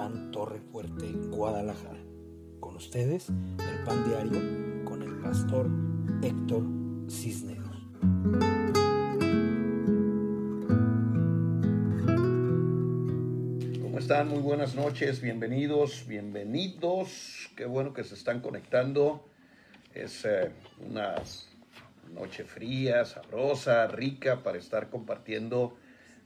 Pan Torre Fuerte, Guadalajara. Con ustedes, el Pan Diario, con el pastor Héctor Cisneros. ¿Cómo están? Muy buenas noches, bienvenidos, bienvenidos. Qué bueno que se están conectando. Es eh, una noche fría, sabrosa, rica para estar compartiendo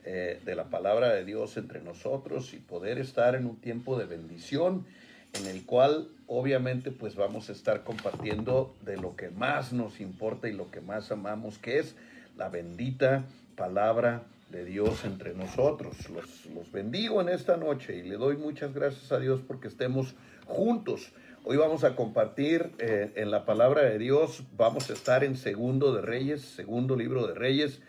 eh, de la palabra de Dios entre nosotros y poder estar en un tiempo de bendición en el cual obviamente pues vamos a estar compartiendo de lo que más nos importa y lo que más amamos, que es la bendita palabra de Dios entre nosotros. Los, los bendigo en esta noche y le doy muchas gracias a Dios porque estemos juntos. Hoy vamos a compartir eh, en la palabra de Dios, vamos a estar en Segundo de Reyes, segundo libro de Reyes,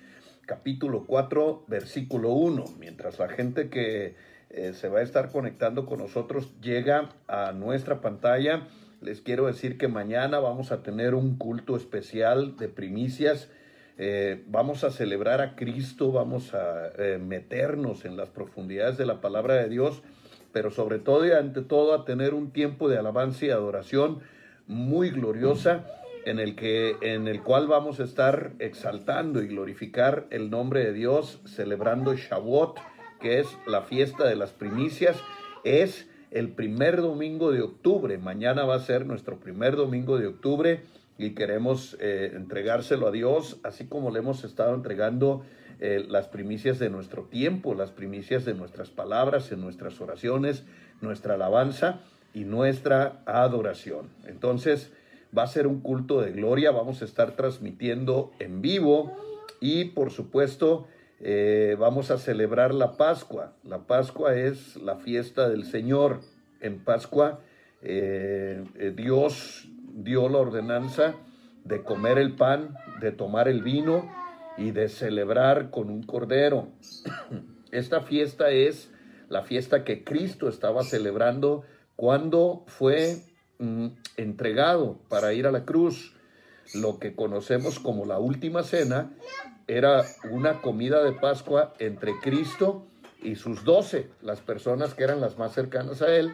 capítulo 4, versículo 1. Mientras la gente que eh, se va a estar conectando con nosotros llega a nuestra pantalla, les quiero decir que mañana vamos a tener un culto especial de primicias. Eh, vamos a celebrar a Cristo, vamos a eh, meternos en las profundidades de la palabra de Dios, pero sobre todo y ante todo a tener un tiempo de alabanza y adoración muy gloriosa en el que en el cual vamos a estar exaltando y glorificar el nombre de Dios, celebrando Shavuot, que es la fiesta de las primicias, es el primer domingo de octubre. Mañana va a ser nuestro primer domingo de octubre y queremos eh, entregárselo a Dios, así como le hemos estado entregando eh, las primicias de nuestro tiempo, las primicias de nuestras palabras, en nuestras oraciones, nuestra alabanza y nuestra adoración. Entonces, va a ser un culto de gloria, vamos a estar transmitiendo en vivo y por supuesto eh, vamos a celebrar la Pascua. La Pascua es la fiesta del Señor. En Pascua eh, eh, Dios dio la ordenanza de comer el pan, de tomar el vino y de celebrar con un cordero. Esta fiesta es la fiesta que Cristo estaba celebrando cuando fue entregado para ir a la cruz. Lo que conocemos como la última cena era una comida de Pascua entre Cristo y sus doce, las personas que eran las más cercanas a él.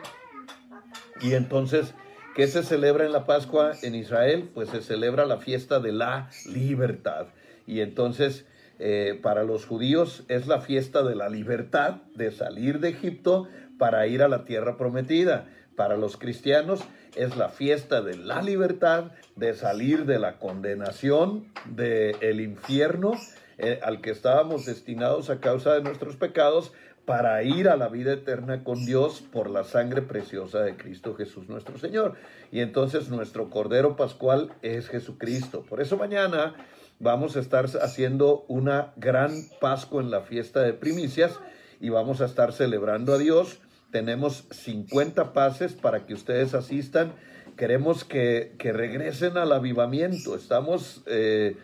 Y entonces, ¿qué se celebra en la Pascua en Israel? Pues se celebra la fiesta de la libertad. Y entonces, eh, para los judíos es la fiesta de la libertad de salir de Egipto para ir a la tierra prometida. Para los cristianos es la fiesta de la libertad, de salir de la condenación del infierno eh, al que estábamos destinados a causa de nuestros pecados para ir a la vida eterna con Dios por la sangre preciosa de Cristo Jesús nuestro Señor. Y entonces nuestro Cordero Pascual es Jesucristo. Por eso mañana vamos a estar haciendo una gran Pascua en la fiesta de primicias y vamos a estar celebrando a Dios tenemos 50 pases para que ustedes asistan. Queremos que, regresen al avivamiento. Estamos, eh,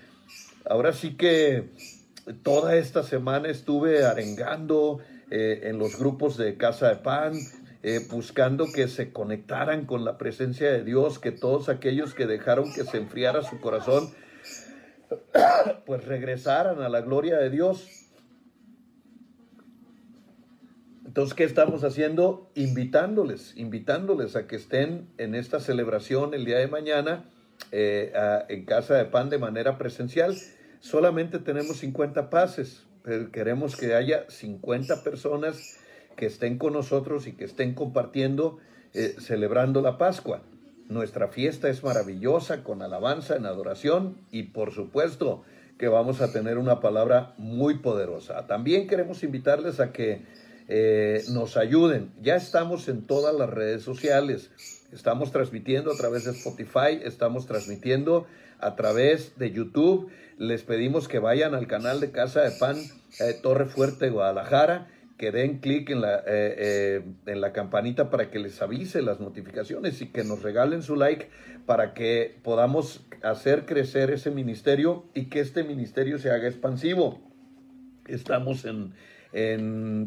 ahora sí que toda esta semana estuve arengando eh, en los grupos de Casa de Pan, eh, buscando que se conectaran con la presencia de Dios, que todos aquellos que dejaron que se enfriara su corazón, pues regresaran a la gloria de Dios. Entonces, ¿qué estamos haciendo? Invitándoles, invitándoles a que estén en esta celebración el día de mañana eh, en Casa de Pan de manera presencial. Solamente tenemos 50 pases, pero queremos que haya 50 personas que estén con nosotros y que estén compartiendo, eh, celebrando la Pascua. Nuestra fiesta es maravillosa, con alabanza, en adoración y por supuesto que vamos a tener una palabra muy poderosa. También queremos invitarles a que eh, nos ayuden. Ya estamos en todas las redes sociales. Estamos transmitiendo a través de Spotify, estamos transmitiendo a través de YouTube. Les pedimos que vayan al canal de Casa de Pan eh, Torre Fuerte Guadalajara, que den clic en, la, eh, en la campanita para que les avise las notificaciones y que nos regalen su like para que podamos hacer crecer ese ministerio y que este ministerio se haga expansivo. Estamos en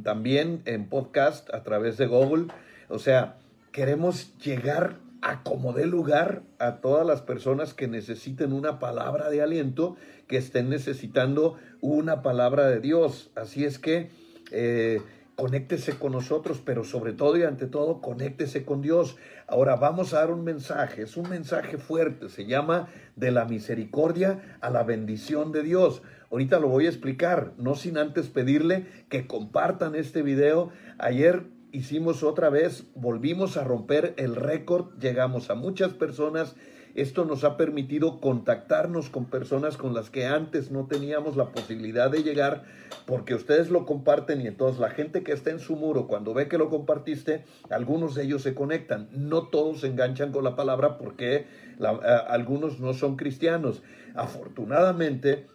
también en podcast a través de Google. O sea, queremos llegar a como dé lugar a todas las personas que necesiten una palabra de aliento, que estén necesitando una palabra de Dios. Así es que eh, conéctese con nosotros, pero sobre todo y ante todo, conéctese con Dios. Ahora vamos a dar un mensaje, es un mensaje fuerte, se llama de la misericordia a la bendición de Dios. Ahorita lo voy a explicar, no sin antes pedirle que compartan este video. Ayer hicimos otra vez, volvimos a romper el récord, llegamos a muchas personas esto nos ha permitido contactarnos con personas con las que antes no teníamos la posibilidad de llegar porque ustedes lo comparten y entonces la gente que está en su muro, cuando ve que lo compartiste, algunos de ellos se conectan. No todos se enganchan con la palabra porque algunos no son cristianos. Afortunadamente,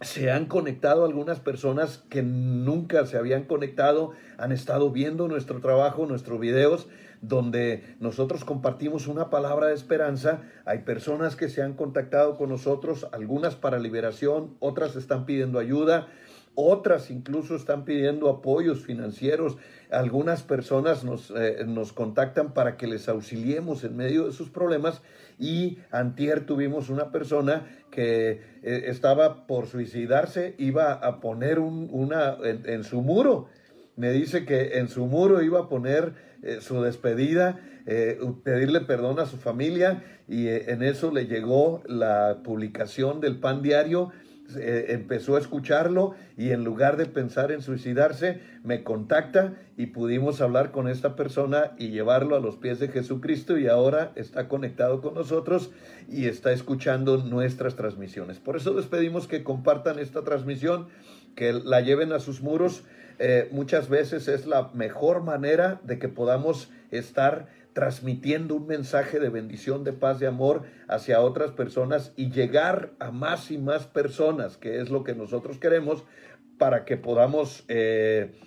se han conectado algunas personas que nunca se habían conectado, han estado viendo nuestro trabajo, nuestros videos donde nosotros compartimos una palabra de esperanza. Hay personas que se han contactado con nosotros, algunas para liberación, otras están pidiendo ayuda, otras incluso están pidiendo apoyos financieros. Algunas personas nos, eh, nos contactan para que les auxiliemos en medio de sus problemas. Y antier tuvimos una persona que eh, estaba por suicidarse, iba a poner un, una en su muro. Me dice que en su muro iba a poner eh, su despedida, eh, pedirle perdón a su familia y eh, en eso le llegó la publicación del pan diario. Empezó a escucharlo y en lugar de pensar en suicidarse, me contacta y pudimos hablar con esta persona y llevarlo a los pies de Jesucristo y ahora está conectado con nosotros y está escuchando nuestras transmisiones. Por eso les pedimos que compartan esta transmisión, que la lleven a sus muros eh, muchas veces es la mejor manera de que podamos estar transmitiendo un mensaje de bendición, de paz, de amor hacia otras personas y llegar a más y más personas, que es lo que nosotros queremos, para que podamos eh,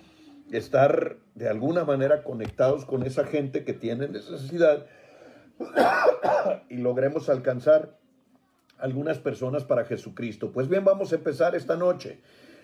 estar de alguna manera conectados con esa gente que tiene necesidad y logremos alcanzar algunas personas para Jesucristo. Pues bien, vamos a empezar esta noche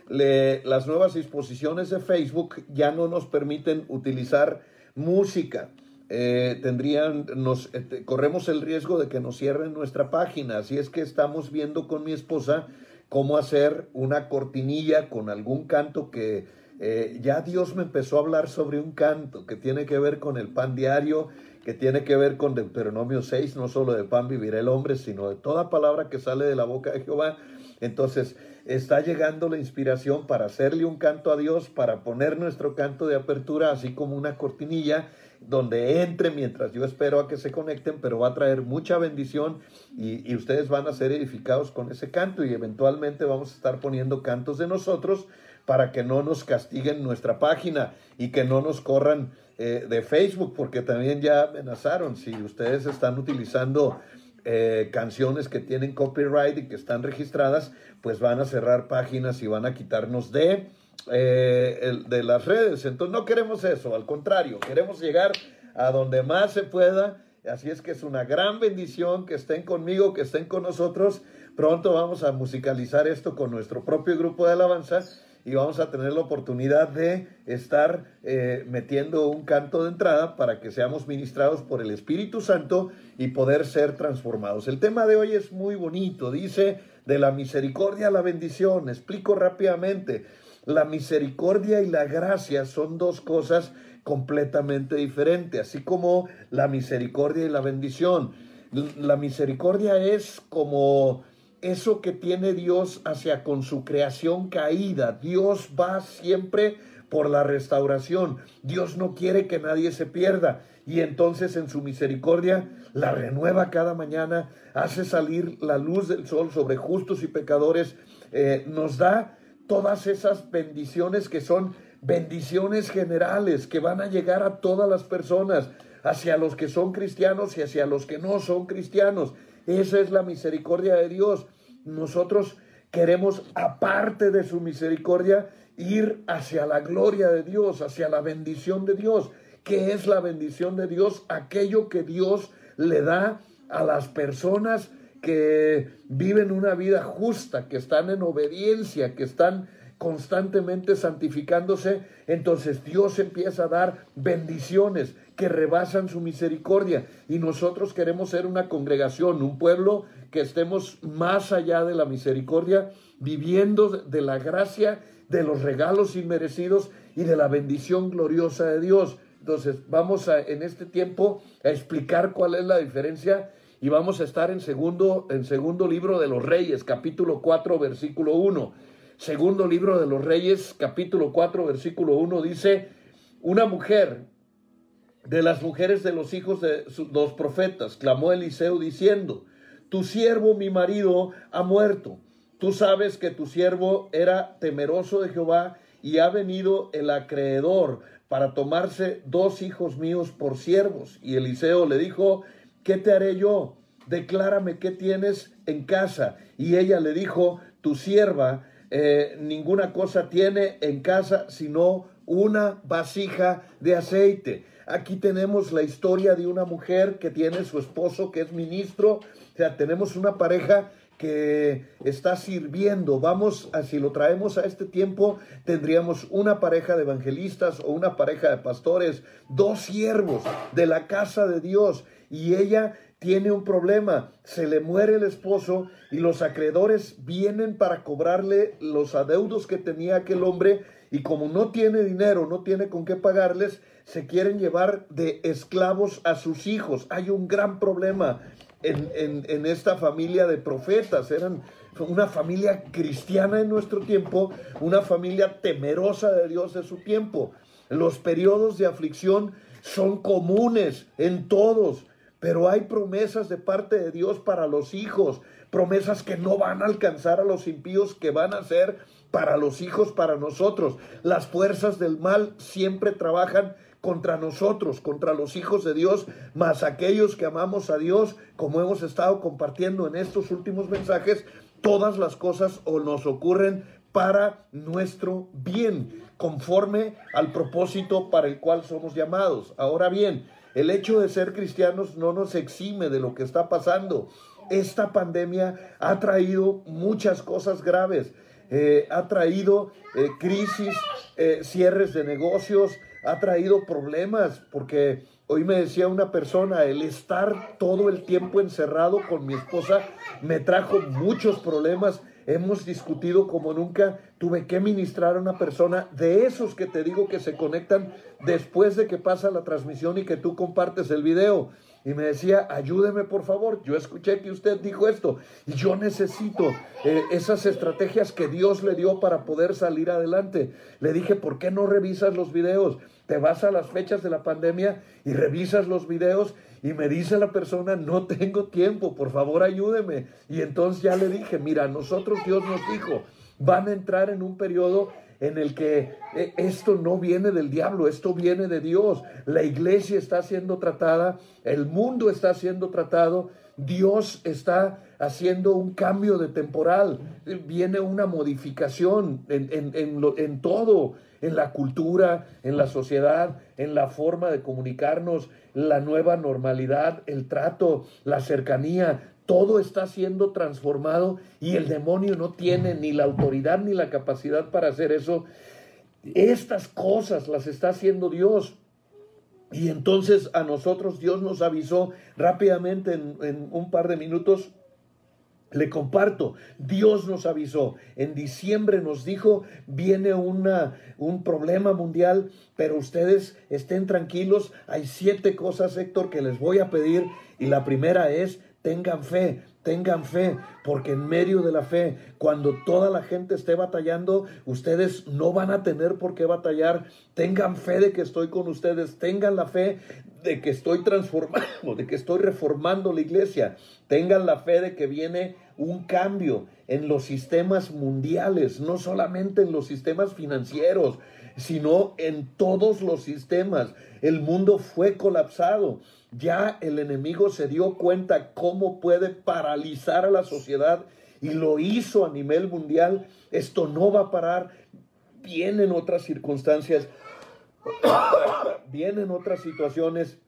las nuevas disposiciones de Facebook ya no nos permiten utilizar música. Eh, tendrían, nos, eh, corremos el riesgo de que nos cierren nuestra página. Así es que estamos viendo con mi esposa cómo hacer una cortinilla con algún canto que eh, ya Dios me empezó a hablar sobre un canto que tiene que ver con el pan diario, que tiene que ver con Deuteronomio 6, no solo de pan vivirá el hombre, sino de toda palabra que sale de la boca de Jehová. Entonces, está llegando la inspiración para hacerle un canto a Dios, para poner nuestro canto de apertura, así como una cortinilla donde entre mientras yo espero a que se conecten, pero va a traer mucha bendición y, y, ustedes van a ser edificados con ese canto y eventualmente vamos a estar poniendo cantos de nosotros para que no nos castiguen nuestra página y que no nos corran eh, de Facebook, porque también ya amenazaron, si ustedes están utilizando eh, canciones que tienen copyright y que están registradas, pues van a cerrar páginas y van a quitarnos de, eh, de las redes. Entonces no queremos eso, al contrario, queremos llegar a donde más se pueda. Así es que es una gran bendición que estén conmigo, que estén con nosotros. Pronto vamos a musicalizar esto con nuestro propio grupo de alabanza y vamos a tener la oportunidad de estar eh, metiendo un canto de entrada para que seamos ministrados por el Espíritu Santo y poder ser transformados. El tema de hoy es muy bonito, dice de la misericordia a la bendición. Explico rápidamente. La misericordia y la gracia son dos cosas completamente diferentes, así como la misericordia y la bendición. La misericordia es como eso que tiene Dios hacia con su creación caída. Dios va siempre por la restauración. Dios no quiere que nadie se pierda. Y entonces en su misericordia la renueva cada mañana, hace salir la luz del sol sobre justos y pecadores, eh, nos da todas esas bendiciones que son bendiciones generales que van a llegar a todas las personas, hacia los que son cristianos y hacia los que no son cristianos. Esa es la misericordia de Dios. Nosotros queremos, aparte de su misericordia, ir hacia la gloria de Dios, hacia la bendición de Dios. ¿Qué es la bendición de Dios? Aquello que Dios le da a las personas que viven una vida justa, que están en obediencia, que están constantemente santificándose, entonces Dios empieza a dar bendiciones que rebasan su misericordia. Y nosotros queremos ser una congregación, un pueblo que estemos más allá de la misericordia, viviendo de la gracia, de los regalos inmerecidos y de la bendición gloriosa de Dios. Entonces, vamos a, en este tiempo a explicar cuál es la diferencia y vamos a estar en segundo, en segundo libro de los Reyes, capítulo 4, versículo 1. Segundo libro de los Reyes, capítulo 4, versículo 1 dice, una mujer de las mujeres de los hijos de los profetas, clamó Eliseo diciendo, tu siervo, mi marido, ha muerto. Tú sabes que tu siervo era temeroso de Jehová y ha venido el acreedor para tomarse dos hijos míos por siervos. Y Eliseo le dijo, ¿qué te haré yo? Declárame qué tienes en casa. Y ella le dijo, tu sierva eh, ninguna cosa tiene en casa sino una vasija de aceite. Aquí tenemos la historia de una mujer que tiene su esposo que es ministro. O sea, tenemos una pareja que está sirviendo. Vamos, si lo traemos a este tiempo, tendríamos una pareja de evangelistas o una pareja de pastores, dos siervos de la casa de Dios. Y ella tiene un problema, se le muere el esposo y los acreedores vienen para cobrarle los adeudos que tenía aquel hombre y como no tiene dinero, no tiene con qué pagarles, se quieren llevar de esclavos a sus hijos. Hay un gran problema en, esta familia de profetas. Eran una familia cristiana en nuestro tiempo, una familia temerosa de Dios de su tiempo. Los periodos de aflicción son comunes en todos, pero hay promesas de parte de Dios para los hijos, promesas que no van a alcanzar a los impíos, que van a ser para los hijos, para nosotros. Las fuerzas del mal siempre trabajan contra nosotros, contra los hijos de Dios, más aquellos que amamos a Dios, como hemos estado compartiendo en estos últimos mensajes, todas las cosas o nos ocurren para nuestro bien, conforme al propósito para el cual somos llamados. Ahora bien, el hecho de ser cristianos no nos exime de lo que está pasando. Esta pandemia ha traído muchas cosas graves, eh, ha traído eh, crisis, eh, cierres de negocios, ha traído problemas, porque hoy me decía una persona, el estar todo el tiempo encerrado con mi esposa me trajo muchos problemas. Hemos discutido como nunca. Tuve que ministrar a una persona de esos que te digo que se conectan después de que pasa la transmisión y que tú compartes el video y me decía, ayúdeme por favor, yo escuché que usted dijo esto y yo necesito eh, esas estrategias que Dios le dio para poder salir adelante. Le dije, ¿por qué no revisas los videos? Te vas a las fechas de la pandemia y revisas los videos y me dice la persona, no tengo tiempo, por favor ayúdeme. Y entonces ya le dije, mira, nosotros Dios nos dijo, van a entrar en un periodo en el que eh, esto no viene del diablo, esto viene de Dios. La iglesia está siendo tratada, el mundo está siendo tratado, Dios está haciendo un cambio de temporal, viene una modificación en, en todo, en la cultura, en la sociedad, en la forma de comunicarnos, la nueva normalidad, el trato, la cercanía, todo está siendo transformado y el demonio no tiene ni la autoridad ni la capacidad para hacer eso. Estas cosas las está haciendo Dios. Y entonces a nosotros Dios nos avisó rápidamente en, un par de minutos. Le comparto, Dios nos avisó, en diciembre nos dijo, viene una, un problema mundial, pero ustedes estén tranquilos, hay siete cosas, Héctor, que les voy a pedir, y la primera es, Tengan fe, tengan fe, porque en medio de la fe, cuando toda la gente esté batallando, ustedes no van a tener por qué batallar. Tengan fe de que estoy con ustedes, tengan la fe de que estoy transformando, de que estoy reformando la iglesia. Tengan la fe de que viene un cambio en los sistemas mundiales, no solamente en los sistemas financieros, sino en todos los sistemas. El mundo fue colapsado. Ya el enemigo se dio cuenta cómo puede paralizar a la sociedad y lo hizo a nivel mundial. Esto no va a parar. Vienen otras circunstancias, vienen otras situaciones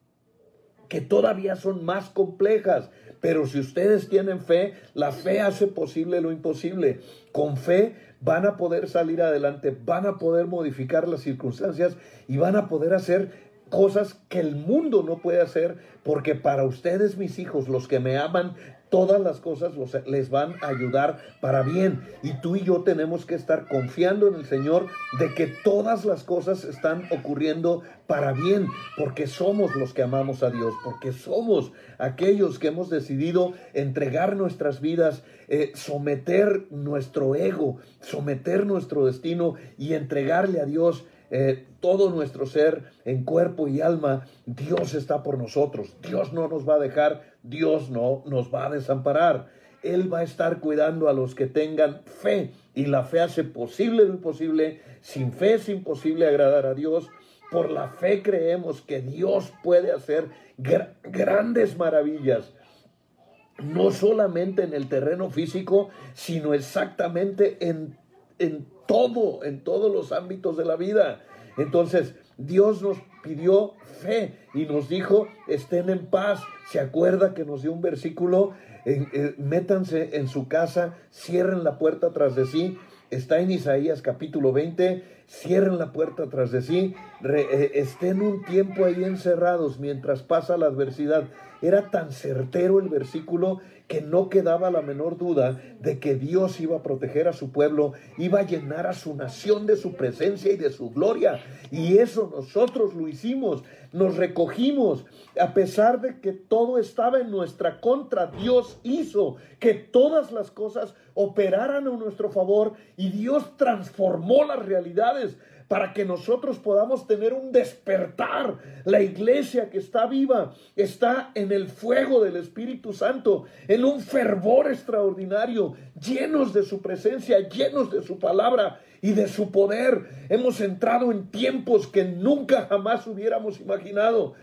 que todavía son más complejas. Pero si ustedes tienen fe, la fe hace posible lo imposible. Con fe van a poder salir adelante, van a poder modificar las circunstancias y van a poder hacer cosas que el mundo no puede hacer, porque para ustedes, mis hijos, los que me aman, todas las cosas les van a ayudar para bien. Y tú y yo tenemos que estar confiando en el Señor de que todas las cosas están ocurriendo para bien, porque somos los que amamos a Dios, porque somos aquellos que hemos decidido entregar nuestras vidas, eh, someter nuestro ego, someter nuestro destino y entregarle a Dios eh, todo nuestro ser en cuerpo y alma, Dios está por nosotros. Dios no nos va a dejar, Dios no nos va a desamparar. Él va a estar cuidando a los que tengan fe y la fe hace posible lo imposible. Sin fe es imposible agradar a Dios. Por la fe creemos que Dios puede hacer grandes maravillas no solamente en el terreno físico, sino exactamente en, en todo, en todos los ámbitos de la vida. Entonces, Dios nos pidió fe y nos dijo, estén en paz. ¿Se acuerda que nos dio un versículo? Eh, métanse en su casa, cierren la puerta tras de sí. Está en Isaías capítulo 20, cierren la puerta tras de sí, eh, estén un tiempo ahí encerrados mientras pasa la adversidad. Era tan certero el versículo que no quedaba la menor duda de que Dios iba a proteger a su pueblo, iba a llenar a su nación de su presencia y de su gloria. Y eso nosotros lo hicimos, nos recogimos, a pesar de que todo estaba en nuestra contra, Dios hizo que todas las cosas operaran a nuestro favor y Dios transformó las realidades para que nosotros podamos tener un despertar. La iglesia que está viva está en el fuego del Espíritu Santo, en un fervor extraordinario, llenos de su presencia, llenos de su palabra y de su poder. Hemos entrado en tiempos que nunca jamás hubiéramos imaginado.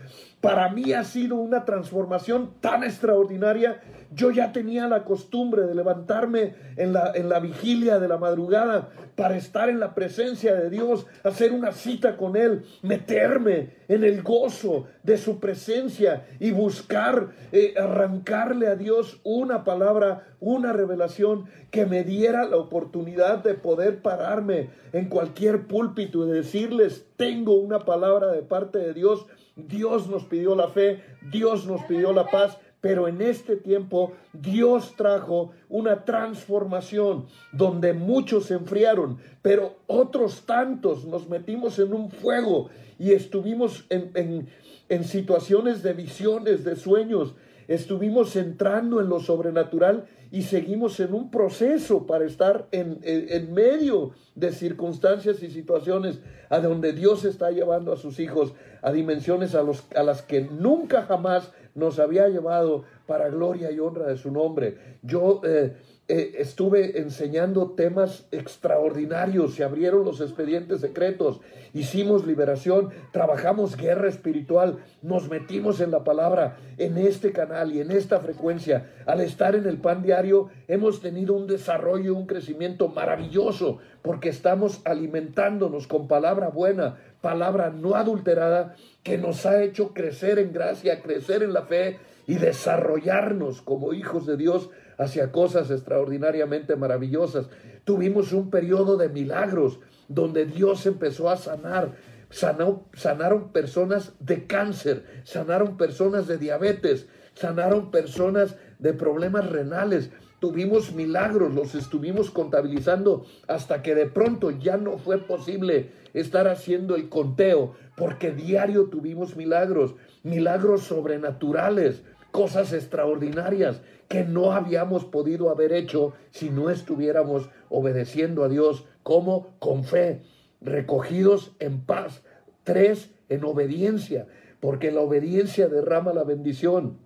Para mí ha sido una transformación tan extraordinaria. Yo ya tenía la costumbre de levantarme en la, en la vigilia de la madrugada para estar en la presencia de Dios, hacer una cita con Él, meterme en el gozo de su presencia y buscar eh, arrancarle a Dios una palabra, una revelación que me diera la oportunidad de poder pararme en cualquier púlpito y decirles, tengo una palabra de parte de Dios Dios nos pidió la fe, Dios nos pidió la paz, pero en este tiempo Dios trajo una transformación donde muchos se enfriaron, pero otros tantos nos metimos en un fuego y estuvimos en, en situaciones de visiones, de sueños, estuvimos entrando en lo sobrenatural y seguimos en un proceso para estar en, en, medio de circunstancias y situaciones a donde Dios está llevando a sus hijos a dimensiones a, los, a las que nunca jamás nos había llevado para gloria y honra de su nombre. Yo eh, eh, estuve enseñando temas extraordinarios, se abrieron los expedientes secretos, hicimos liberación, trabajamos guerra espiritual, nos metimos en la palabra en este canal y en esta frecuencia. Al estar en el pan diario hemos tenido un desarrollo, un crecimiento maravilloso, porque estamos alimentándonos con palabra buena, palabra no adulterada, que nos ha hecho crecer en gracia, crecer en la fe y desarrollarnos como hijos de Dios hacia cosas extraordinariamente maravillosas. Tuvimos un periodo de milagros donde Dios empezó a sanar. sanaron personas de cáncer, sanaron personas de diabetes, sanaron personas de problemas renales. Tuvimos milagros, los estuvimos contabilizando hasta que de pronto ya no fue posible estar haciendo el conteo, porque diario tuvimos milagros, milagros sobrenaturales, cosas extraordinarias que no habíamos podido haber hecho si no estuviéramos obedeciendo a Dios como con fe, recogidos en paz. Tres, en obediencia, porque la obediencia derrama la bendición.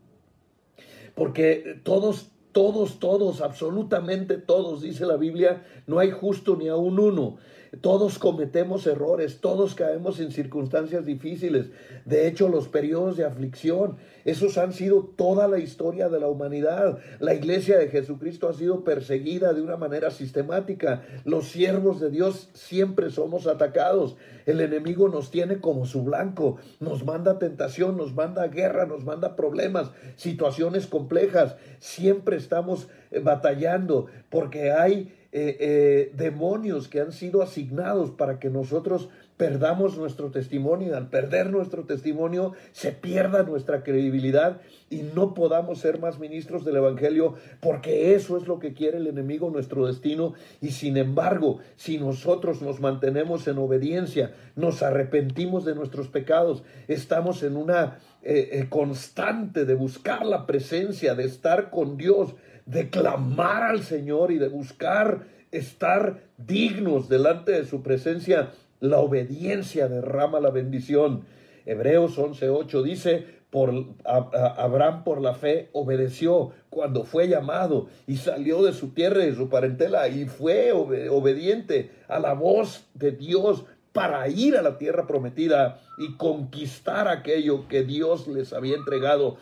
Porque todos, todos, todos, absolutamente todos, dice la Biblia, no hay justo ni aún uno. Todos cometemos errores, todos caemos en circunstancias difíciles. De hecho, los periodos de aflicción, esos han sido toda la historia de la humanidad. La iglesia de Jesucristo ha sido perseguida de una manera sistemática. Los siervos de Dios siempre somos atacados. El enemigo nos tiene como su blanco, nos manda tentación, nos manda guerra, nos manda problemas, situaciones complejas. Siempre estamos eh, batallando porque hay eh, eh, demonios que han sido asignados para que nosotros perdamos nuestro testimonio. Al perder nuestro testimonio se pierda nuestra credibilidad y no podamos ser más ministros del Evangelio porque eso es lo que quiere el enemigo, nuestro destino. Y sin embargo, si nosotros nos mantenemos en obediencia, nos arrepentimos de nuestros pecados, estamos en una eh, constante de buscar la presencia, de estar con Dios, de clamar al Señor y de buscar estar dignos delante de su presencia, la obediencia derrama la bendición. Hebreos 11:8 dice, por, Abraham por la fe obedeció cuando fue llamado y salió de su tierra y de su parentela y fue obediente a la voz de Dios para ir a la tierra prometida y conquistar aquello que Dios les había entregado.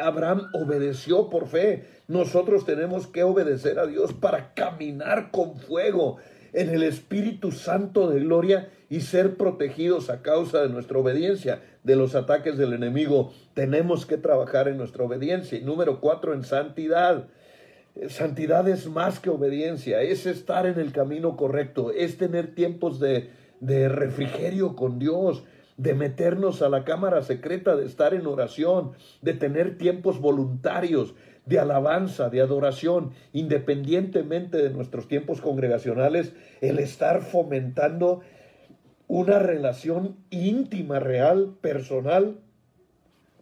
Abraham obedeció por fe. Nosotros tenemos que obedecer a Dios para caminar con fuego en el Espíritu Santo de gloria y ser protegidos a causa de nuestra obediencia de los ataques del enemigo. Tenemos que trabajar en nuestra obediencia. Y número cuatro, en santidad. Santidad es más que obediencia, es estar en el camino correcto, es tener tiempos de, de refrigerio con Dios, de meternos a la cámara secreta, de estar en oración, de tener tiempos voluntarios, de alabanza, de adoración, independientemente de nuestros tiempos congregacionales, el estar fomentando una relación íntima, real, personal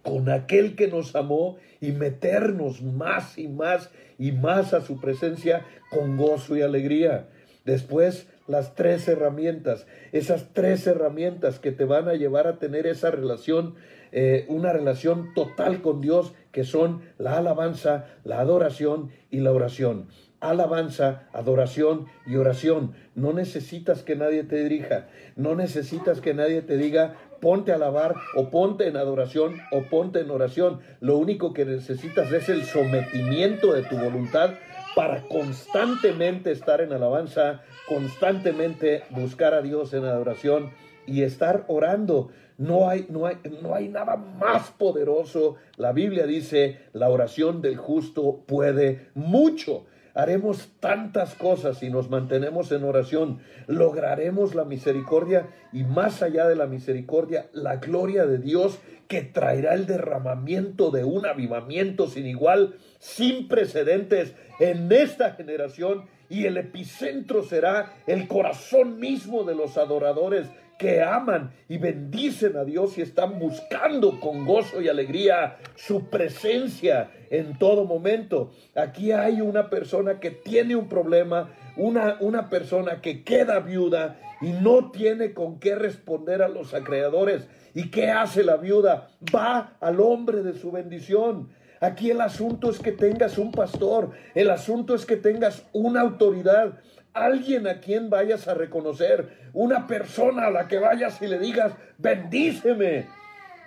con aquel que nos amó y meternos más y más y más a su presencia con gozo y alegría. Después, las tres herramientas, esas tres herramientas que te van a llevar a tener esa relación, eh, una relación total con Dios, que son la alabanza, la adoración y la oración alabanza, adoración y oración. No necesitas que nadie te dirija, no necesitas que nadie te diga ponte a alabar o ponte en adoración o ponte en oración. Lo único que necesitas es el sometimiento de tu voluntad para constantemente estar en alabanza, constantemente buscar a Dios en adoración y estar orando. No hay, no hay, no hay nada más poderoso. La Biblia dice, la oración del justo puede mucho. Haremos tantas cosas si nos mantenemos en oración. Lograremos la misericordia y más allá de la misericordia, la gloria de Dios que traerá el derramamiento de un avivamiento sin igual, sin precedentes en esta generación y el epicentro será el corazón mismo de los adoradores que aman y bendicen a Dios y están buscando con gozo y alegría su presencia en todo momento. Aquí hay una persona que tiene un problema, una, una persona que queda viuda y no tiene con qué responder a los acreedores. ¿Y qué hace la viuda? Va al hombre de su bendición. Aquí el asunto es que tengas un pastor, el asunto es que tengas una autoridad alguien a quien vayas a reconocer, una persona a la que vayas y le digas, bendíceme.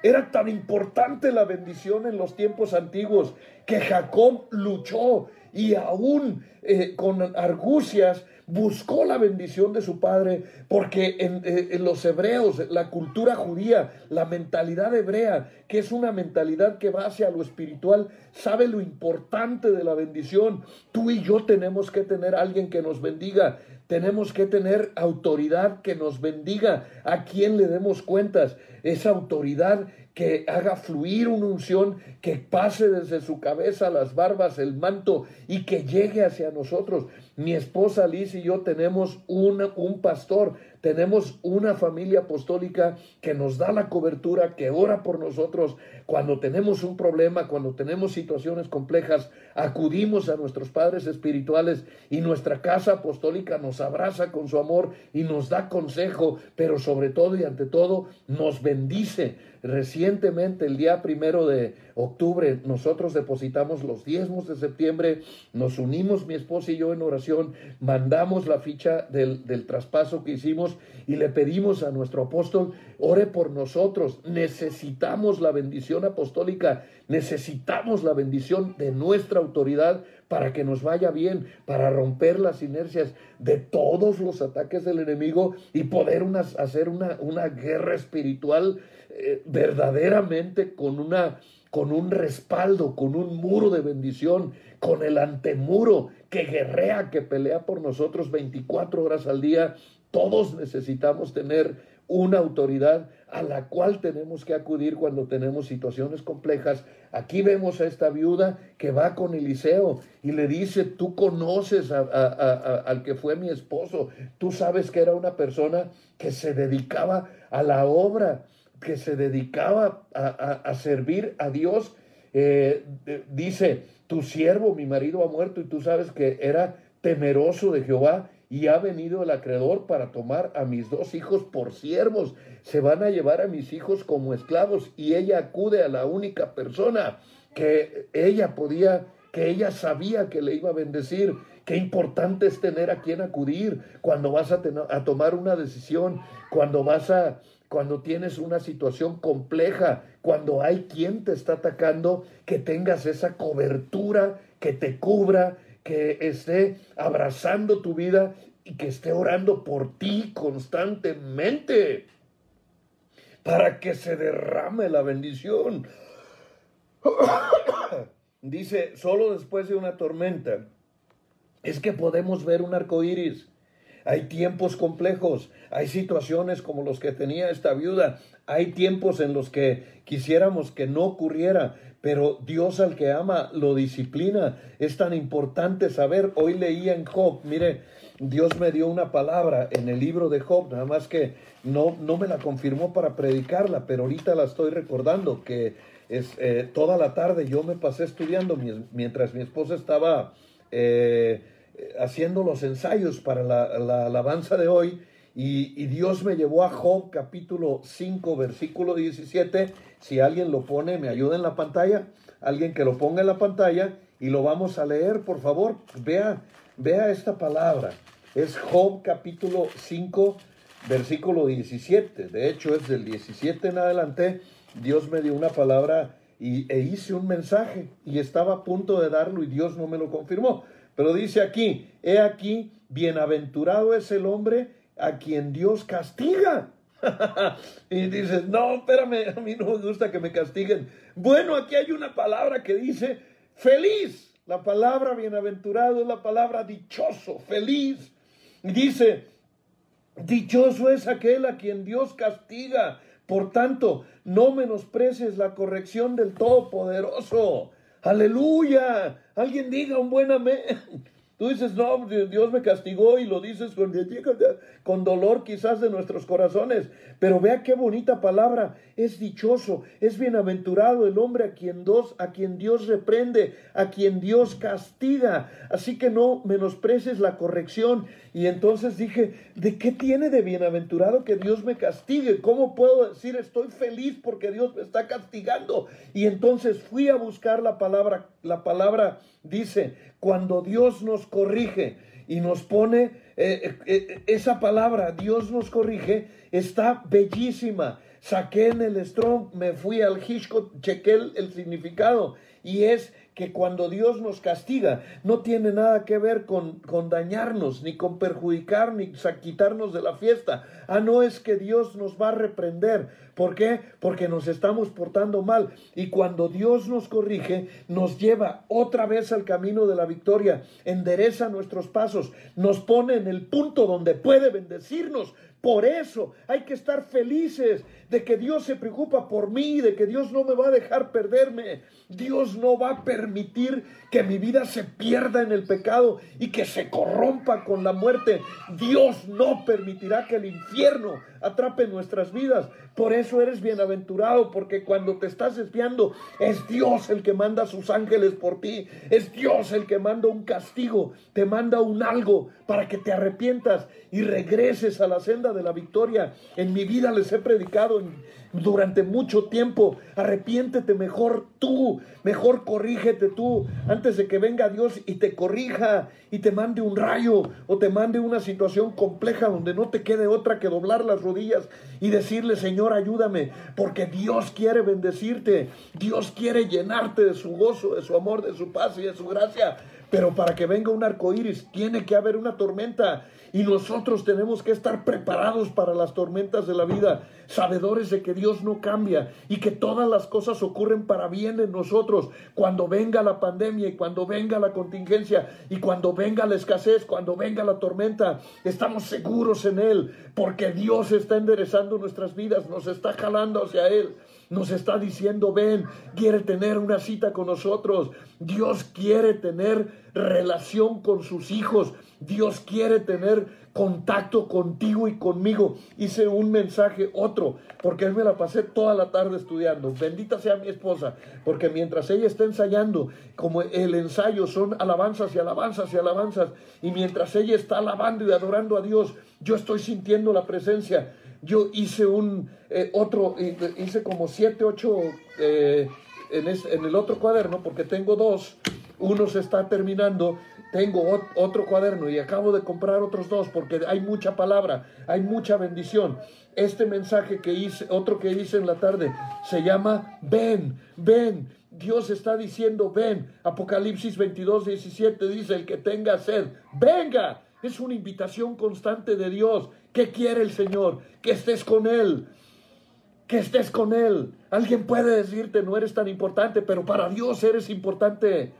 Era tan importante la bendición en los tiempos antiguos que Jacob luchó y aún eh, con argucias buscó la bendición de su padre, porque eh, en, los hebreos, la cultura judía, la mentalidad hebrea, que es una mentalidad que va hacia lo espiritual, sabe lo importante de la bendición. Tú y yo tenemos que tener alguien que nos bendiga, tenemos que tener autoridad que nos bendiga, a quien le demos cuentas, esa autoridad que haga fluir una unción, que pase desde su cabeza, las barbas, el manto y que llegue hacia nosotros. Mi esposa Liz y yo tenemos un, un pastor, tenemos una familia apostólica que nos da la cobertura, que ora por nosotros. Cuando tenemos un problema, cuando tenemos situaciones complejas, acudimos a nuestros padres espirituales y nuestra casa apostólica nos abraza con su amor y nos da consejo, pero sobre todo y ante todo nos bendice. Recientemente, el día primero de octubre, nosotros depositamos los diezmos de septiembre, nos unimos mi esposa y yo en oración, mandamos la ficha del, del traspaso que hicimos y le pedimos a nuestro apóstol, ore por nosotros, necesitamos la bendición apostólica, necesitamos la bendición de nuestra autoridad para que nos vaya bien, para romper las inercias de todos los ataques del enemigo y poder hacer una, una guerra espiritual eh, verdaderamente con una con un respaldo, con un muro de bendición, con el antemuro que guerrea, que pelea por nosotros 24 horas al día. Todos necesitamos tener una autoridad a la cual tenemos que acudir cuando tenemos situaciones complejas. Aquí vemos a esta viuda que va con Eliseo y le dice, tú conoces al que fue mi esposo, tú sabes que era una persona que se dedicaba a la obra, que se dedicaba a, servir a Dios. Eh, dice, tu siervo, mi marido ha muerto y tú sabes que era temeroso de Jehová y ha venido el acreedor para tomar a mis dos hijos por siervos. Se van a llevar a mis hijos como esclavos y ella acude a la única persona que ella podía, que ella sabía que le iba a bendecir. Qué importante es tener a quien acudir cuando vas a, a tomar una decisión, cuando vas a, cuando tienes una situación compleja, cuando hay quien te está atacando, que tengas esa cobertura que te cubra, que esté abrazando tu vida y que esté orando por ti constantemente para que se derrame la bendición. Dice, solo después de una tormenta es que podemos ver un arco iris. Hay tiempos complejos, hay situaciones como los que tenía esta viuda, hay tiempos en los que quisiéramos que no ocurriera, pero Dios al que ama lo disciplina. Es tan importante saber. Hoy leía en Job, mire, Dios me dio una palabra en el libro de Job, nada más que no, no me la confirmó para predicarla, pero ahorita la estoy recordando, que es eh, toda la tarde yo me pasé estudiando mientras mi esposa estaba eh, haciendo los ensayos para la, la alabanza de hoy. Y, y, Dios me llevó a Job capítulo 5, versículo 17 si alguien lo pone, me ayuda en la pantalla, alguien que lo ponga en la pantalla y lo vamos a leer, por favor. Vea, vea esta palabra. Es Job capítulo 5, versículo 17. De hecho, es del 17 en adelante. Dios me dio una palabra y, e hice un mensaje y estaba a punto de darlo y Dios no me lo confirmó. Pero dice aquí, he aquí, bienaventurado es el hombre a quien Dios castiga y dices, no, espérame, a mí no me gusta que me castiguen. Bueno, aquí hay una palabra que dice feliz. La palabra bienaventurado es la palabra dichoso, feliz. Dice, dichoso es aquel a quien Dios castiga. Por tanto, no menosprecies la corrección del Todopoderoso. Aleluya. Alguien diga un buen amén. Tú dices, no, Dios me castigó y lo dices con, dolor quizás de nuestros corazones, pero vea qué bonita palabra, es dichoso, es bienaventurado el hombre a quien, Dios, a quien Dios reprende, a quien Dios castiga, así que no menosprecies la corrección. Y entonces dije, ¿de qué tiene de bienaventurado que Dios me castigue? ¿Cómo puedo decir estoy feliz porque Dios me está castigando? Y entonces fui a buscar la palabra, la palabra dice, cuando Dios nos corrige y nos pone eh, eh, eh, esa palabra, Dios nos corrige, está bellísima. Saqué en el Strong, me fui al Hitchcock, chequé el significado y es que cuando Dios nos castiga no tiene nada que ver con, con dañarnos, ni con perjudicar, ni quitarnos de la fiesta. Ah, no es que Dios nos va a reprender. ¿Por qué? Porque nos estamos portando mal. Y cuando Dios nos corrige, nos lleva otra vez al camino de la victoria, endereza nuestros pasos, nos pone en el punto donde puede bendecirnos, por eso hay que estar felices de que Dios se preocupa por mí, de que Dios no me va a dejar perderme. Dios no va a permitir que mi vida se pierda en el pecado y que se corrompa con la muerte. Dios no permitirá que el infierno atrape nuestras vidas. Por eso eres bienaventurado, porque cuando te estás espiando, es Dios el que manda a sus ángeles por ti. Es Dios el que manda un castigo, te manda un algo para que te arrepientas y regreses a la senda de la victoria. En mi vida les he predicado durante mucho tiempo. Arrepiéntete mejor tú, mejor corrígete tú, antes de que venga Dios y te corrija y te mande un rayo o te mande una situación compleja donde no te quede otra que doblar las rodillas y decirle, Señor, ayúdame, porque Dios quiere bendecirte, Dios quiere llenarte de su gozo, de su amor, de su paz y de su gracia. Pero para que venga un arco iris, tiene que haber una tormenta. Y nosotros tenemos que estar preparados para las tormentas de la vida, sabedores de que Dios no cambia y que todas las cosas ocurren para bien en nosotros. Cuando venga la pandemia y cuando venga la contingencia y cuando venga la escasez, cuando venga la tormenta, estamos seguros en Él, porque Dios está enderezando nuestras vidas, nos está jalando hacia Él nos está diciendo, ven, quiere tener una cita con nosotros. Dios quiere tener relación con sus hijos. Dios quiere tener contacto contigo y conmigo. Hice un mensaje, otro, porque él me la pasé toda la tarde estudiando. Bendita sea mi esposa, porque mientras ella está ensayando, como el ensayo son alabanzas y alabanzas y alabanzas, y mientras ella está alabando y adorando a Dios, yo estoy sintiendo la presencia. Yo hice un eh, otro, hice como siete, ocho eh, en, el otro cuaderno, porque tengo dos. Uno se está terminando tengo otro cuaderno y acabo de comprar otros dos porque hay mucha palabra, hay mucha bendición. Este mensaje que hice, otro que hice en la tarde, se llama ven, ven. Dios está diciendo ven. Apocalipsis 22, 17 dice, el que tenga sed, venga. Es una invitación constante de Dios. ¿Qué quiere el Señor? Que estés con Él. Que estés con Él. Alguien puede decirte, no eres tan importante, pero para Dios eres importante.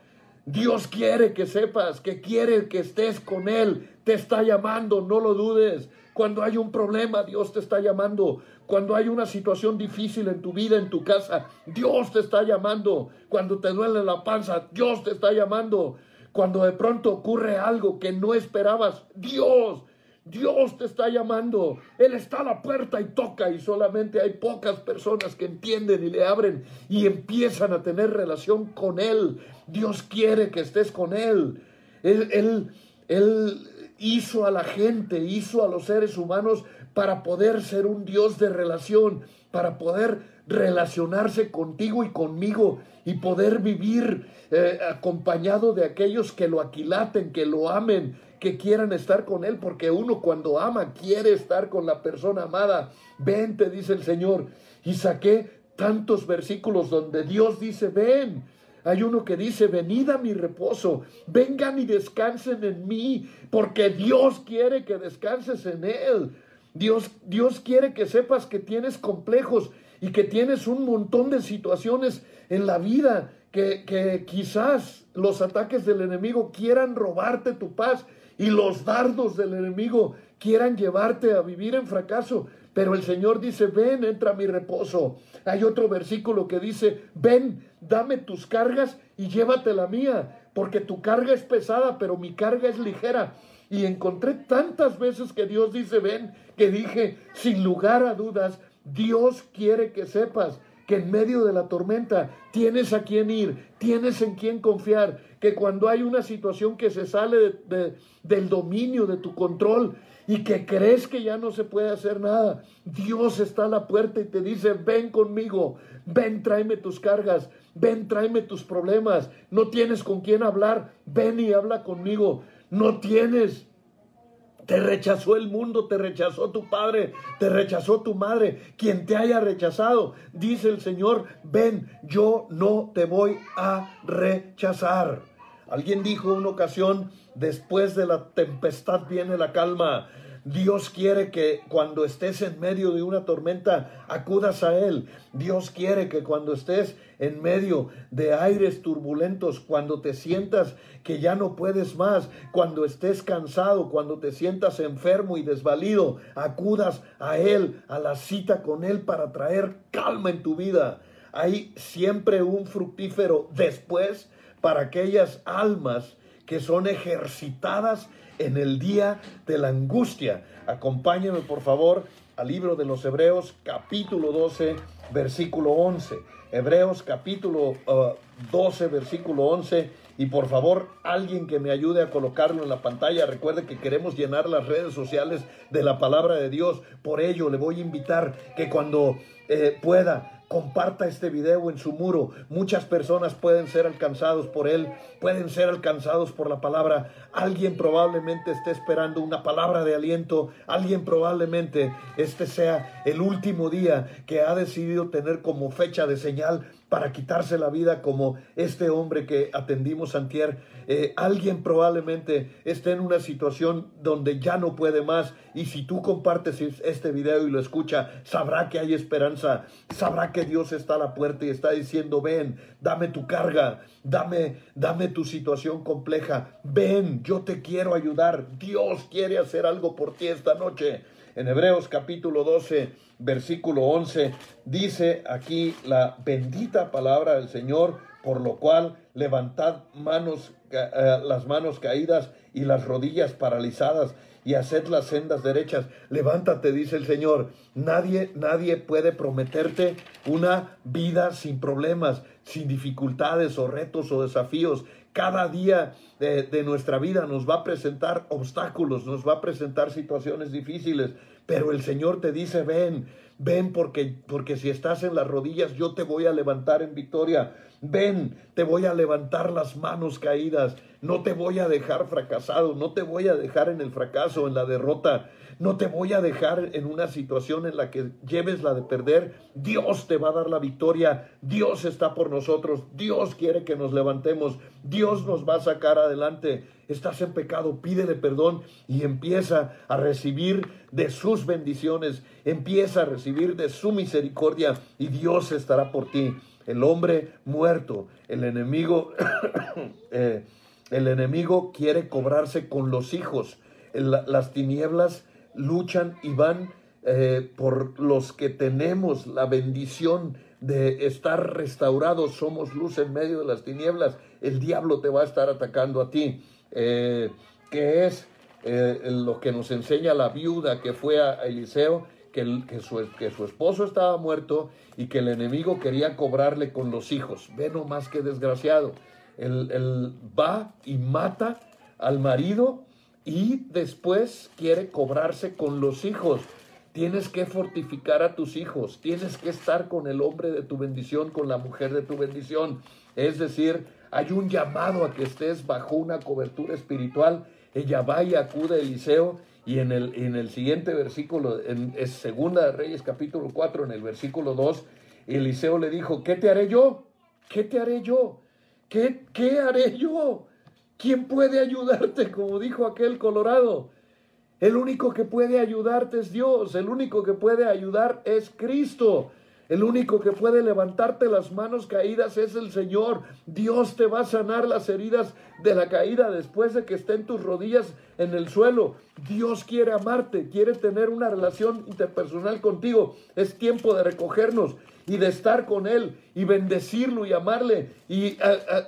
Dios quiere que sepas, que quiere que estés con Él. Te está llamando, no lo dudes. Cuando hay un problema, Dios te está llamando. Cuando hay una situación difícil en tu vida, en tu casa, Dios te está llamando. Cuando te duele la panza, Dios te está llamando. Cuando de pronto ocurre algo que no esperabas, Dios Dios te está llamando. Él está a la puerta y toca y solamente hay pocas personas que entienden y le abren y empiezan a tener relación con Él. Dios quiere que estés con Él. Él, él, él hizo a la gente, hizo a los seres humanos para poder ser un Dios de relación, para poder relacionarse contigo y conmigo y poder vivir eh, acompañado de aquellos que lo aquilaten, que lo amen, que quieran estar con Él, porque uno cuando ama quiere estar con la persona amada. Ven, te dice el Señor. Y saqué tantos versículos donde Dios dice, ven. Hay uno que dice, venid a mi reposo, vengan y descansen en mí, porque Dios quiere que descanses en Él. Dios, Dios quiere que sepas que tienes complejos y que tienes un montón de situaciones en la vida que, que quizás los ataques del enemigo quieran robarte tu paz y los dardos del enemigo quieran llevarte a vivir en fracaso. Pero el Señor dice, ven, entra a mi reposo. Hay otro versículo que dice, ven, dame tus cargas y llévate la mía, porque tu carga es pesada, pero mi carga es ligera. Y encontré tantas veces que Dios dice, ven, que dije, sin lugar a dudas, Dios quiere que sepas que en medio de la tormenta tienes a quién ir, tienes en quién confiar, que cuando hay una situación que se sale del dominio, de tu control, y que crees que ya no se puede hacer nada, Dios está a la puerta y te dice, ven conmigo, ven, tráeme tus cargas, ven, tráeme tus problemas, no tienes con quién hablar, ven y habla conmigo, no tienes te rechazó el mundo, te rechazó tu padre, te rechazó tu madre, quien te haya rechazado. Dice el Señor, ven, yo no te voy a rechazar. Alguien dijo una ocasión, después de la tempestad viene la calma. Dios quiere que cuando estés en medio de una tormenta acudas a Él. Dios quiere que cuando estés en medio de aires turbulentos, cuando te sientas que ya no puedes más, cuando estés cansado, cuando te sientas enfermo y desvalido, acudas a Él, a la cita con Él para traer calma en tu vida. Hay siempre un fructífero después para aquellas almas que son ejercitadas en el día de la angustia. Acompáñenme por favor al libro de los Hebreos capítulo 12 versículo 11. Hebreos capítulo 12 uh, versículo 11 y por favor alguien que me ayude a colocarlo en la pantalla. Recuerde que queremos llenar las redes sociales de la palabra de Dios. Por ello le voy a invitar que cuando eh, pueda comparta este video en su muro. Muchas personas pueden ser alcanzados por él, pueden ser alcanzados por la palabra. Alguien probablemente esté esperando una palabra de aliento. Alguien probablemente este sea el último día que ha decidido tener como fecha de señal para quitarse la vida como este hombre que atendimos antier. Eh, alguien probablemente esté en una situación donde ya no puede más y si tú compartes este video y lo escucha, sabrá que hay esperanza, sabrá que Dios está a la puerta y está diciendo, ven, dame tu carga, dame, dame tu situación compleja, ven, yo te quiero ayudar, Dios quiere hacer algo por ti esta noche. En Hebreos capítulo 12, versículo 11, dice aquí la bendita palabra del Señor, por lo cual levantad manos, eh, las manos caídas y las rodillas paralizadas y haced las sendas derechas. Levántate, dice el Señor. Nadie, nadie puede prometerte una vida sin problemas, sin dificultades o retos o desafíos. Cada día de, nuestra vida nos va a presentar obstáculos, nos va a presentar situaciones difíciles, pero el Señor te dice, ven, ven porque, porque si estás en las rodillas yo te voy a levantar en victoria. Ven, te voy a levantar las manos caídas, no te voy a dejar fracasado, no te voy a dejar en el fracaso, en la derrota, no te voy a dejar en una situación en la que lleves la de perder. Dios te va a dar la victoria, Dios está por nosotros, Dios quiere que nos levantemos, Dios nos va a sacar adelante. Estás en pecado, pídele perdón y empieza a recibir de sus bendiciones, empieza a recibir de su misericordia y Dios estará por ti el hombre muerto, el enemigo, eh, el enemigo quiere cobrarse con los hijos. las tinieblas luchan y van eh, por los que tenemos la bendición de estar restaurados, somos luz en medio de las tinieblas, el diablo te va a estar atacando a ti. Eh, que es lo que nos enseña la viuda que fue a Eliseo que, su, que su esposo estaba muerto y que el enemigo quería cobrarle con los hijos. Ve más que desgraciado. Él, va y mata al marido y después quiere cobrarse con los hijos. Tienes que fortificar a tus hijos, tienes que estar con el hombre de tu bendición, con la mujer de tu bendición. Es decir, hay un llamado a que estés bajo una cobertura espiritual. Ella va y acude a Eliseo y en el, en el siguiente versículo, en es Segunda de Reyes capítulo 4, en el versículo 2, Eliseo le dijo, ¿qué te haré yo? ¿Qué te haré yo? ¿Qué, qué haré yo? ¿Quién puede ayudarte? Como dijo aquel Colorado. El único que puede ayudarte es Dios, el único que puede ayudar es Cristo. El único que puede levantarte las manos caídas es el Señor. Dios te va a sanar las heridas de la caída después de que estén tus rodillas en el suelo. Dios quiere amarte, quiere tener una relación interpersonal contigo. Es tiempo de recogernos y de estar con Él y bendecirlo y amarle. Y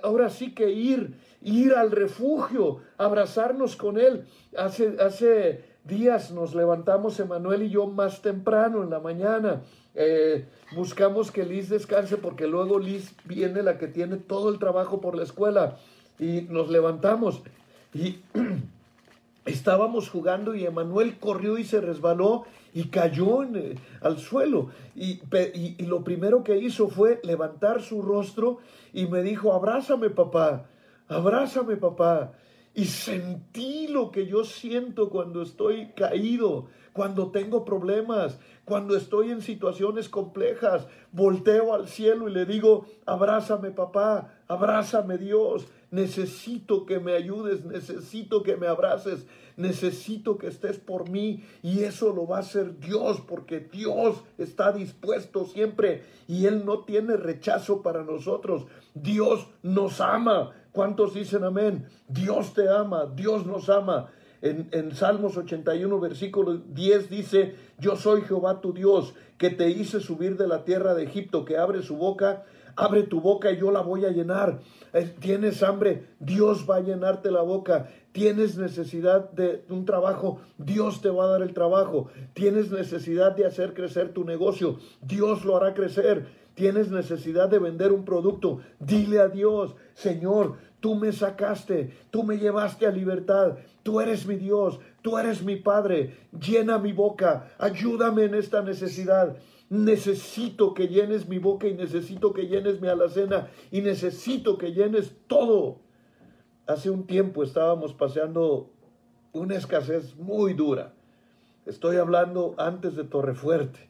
ahora sí que ir, ir al refugio, abrazarnos con Él. Hace, hace días nos levantamos, Emanuel y yo, más temprano en la mañana eh, buscamos que Liz descanse porque luego Liz viene la que tiene todo el trabajo por la escuela y nos levantamos y estábamos jugando y Emanuel corrió y se resbaló y cayó eh, al suelo. Y, y lo primero que hizo fue levantar su rostro y me dijo, abrázame papá, abrázame papá. Y sentí lo que yo siento cuando estoy caído, cuando tengo problemas, cuando estoy en situaciones complejas, volteo al cielo y le digo, abrázame papá, abrázame Dios, necesito que me ayudes, necesito que me abraces, necesito que estés por mí y eso lo va a hacer Dios porque Dios está dispuesto siempre y Él no tiene rechazo para nosotros. Dios nos ama. ¿Cuántos dicen amén? Dios te ama, Dios nos ama. En, Salmos 81, versículo 10 dice, yo soy Jehová tu Dios, que te hice subir de la tierra de Egipto, que abre su boca, abre tu boca y yo la voy a llenar. Eh, tienes hambre, Dios va a llenarte la boca. Tienes necesidad de un trabajo, Dios te va a dar el trabajo. Tienes necesidad de hacer crecer tu negocio, Dios lo hará crecer. Tienes necesidad de vender un producto, dile a Dios, Señor, tú me sacaste, tú me llevaste a libertad, Tú eres mi Dios, tú eres mi Padre. Llena mi boca, ayúdame en esta necesidad. Necesito que llenes mi boca y necesito que llenes mi alacena y necesito que llenes todo. Hace un tiempo estábamos paseando una escasez muy dura. Estoy hablando antes de Torrefuerte.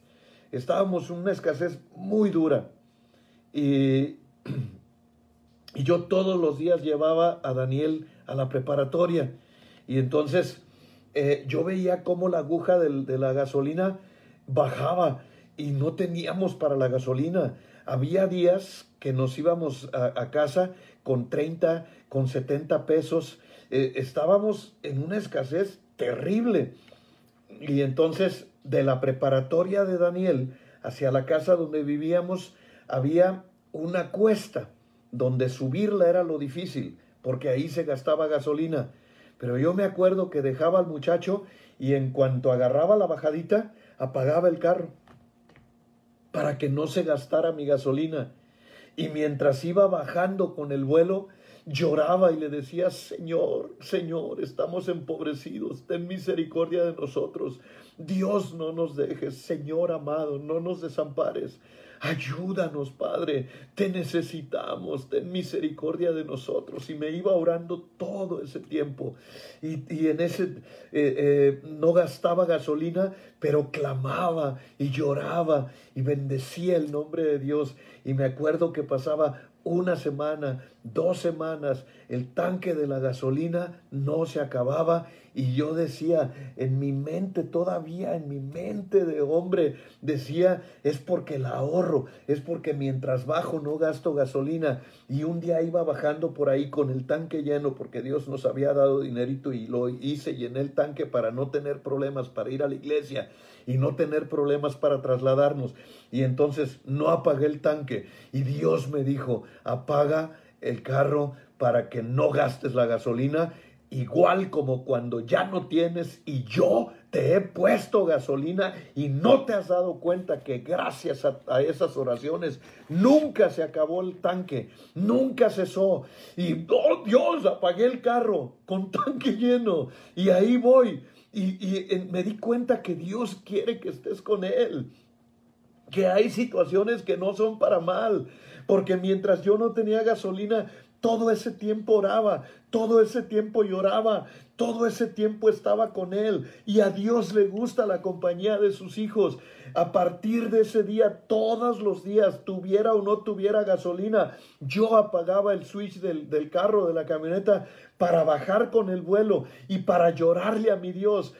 Estábamos en una escasez muy dura. y, yo todos los días llevaba a Daniel a la preparatoria. Y entonces eh, yo veía cómo la aguja de la gasolina bajaba y no teníamos para la gasolina. Había días que nos íbamos a, casa con 30, con 70 pesos. Eh, estábamos en una escasez terrible. Y entonces de la preparatoria de Daniel hacia la casa donde vivíamos había una cuesta donde subirla era lo difícil, porque ahí se gastaba gasolina. Pero yo me acuerdo que dejaba al muchacho y en cuanto agarraba la bajadita, apagaba el carro para que no se gastara mi gasolina. Y mientras iba bajando con el vuelo, lloraba y le decía, Señor, Señor, estamos empobrecidos, ten misericordia de nosotros. Dios no nos dejes, Señor amado, no nos desampares. Ayúdanos, Padre, te necesitamos, ten misericordia de nosotros. Y me iba orando todo ese tiempo. Y, en ese eh, eh, no gastaba gasolina, pero clamaba y lloraba y bendecía el nombre de Dios. Y me acuerdo que pasaba una semana, dos semanas, el tanque de la gasolina no se acababa y yo decía, en mi mente todavía, en mi mente de hombre, decía, es porque la ahorro, es porque mientras bajo no gasto gasolina. Y un día iba bajando por ahí con el tanque lleno porque Dios nos había dado dinerito y lo hice, llené el tanque para no tener problemas para ir a la iglesia y no tener problemas para trasladarnos. Y entonces no apagué el tanque y Dios me dijo, apaga el carro para que no gastes la gasolina, igual como cuando ya no tienes y yo te he puesto gasolina y no te has dado cuenta que gracias a, esas oraciones nunca se acabó el tanque, nunca cesó. Y, oh Dios, apagué el carro con tanque lleno y ahí voy. Y, me di cuenta que Dios quiere que estés con Él. Que hay situaciones que no son para mal. Porque mientras yo no tenía gasolina, todo ese tiempo oraba, todo ese tiempo lloraba, todo ese tiempo estaba con él. Y a Dios le gusta la compañía de sus hijos. A partir de ese día, todos los días, tuviera o no tuviera gasolina, yo apagaba el switch del, del carro, de la camioneta, para bajar con el vuelo y para llorarle a mi Dios.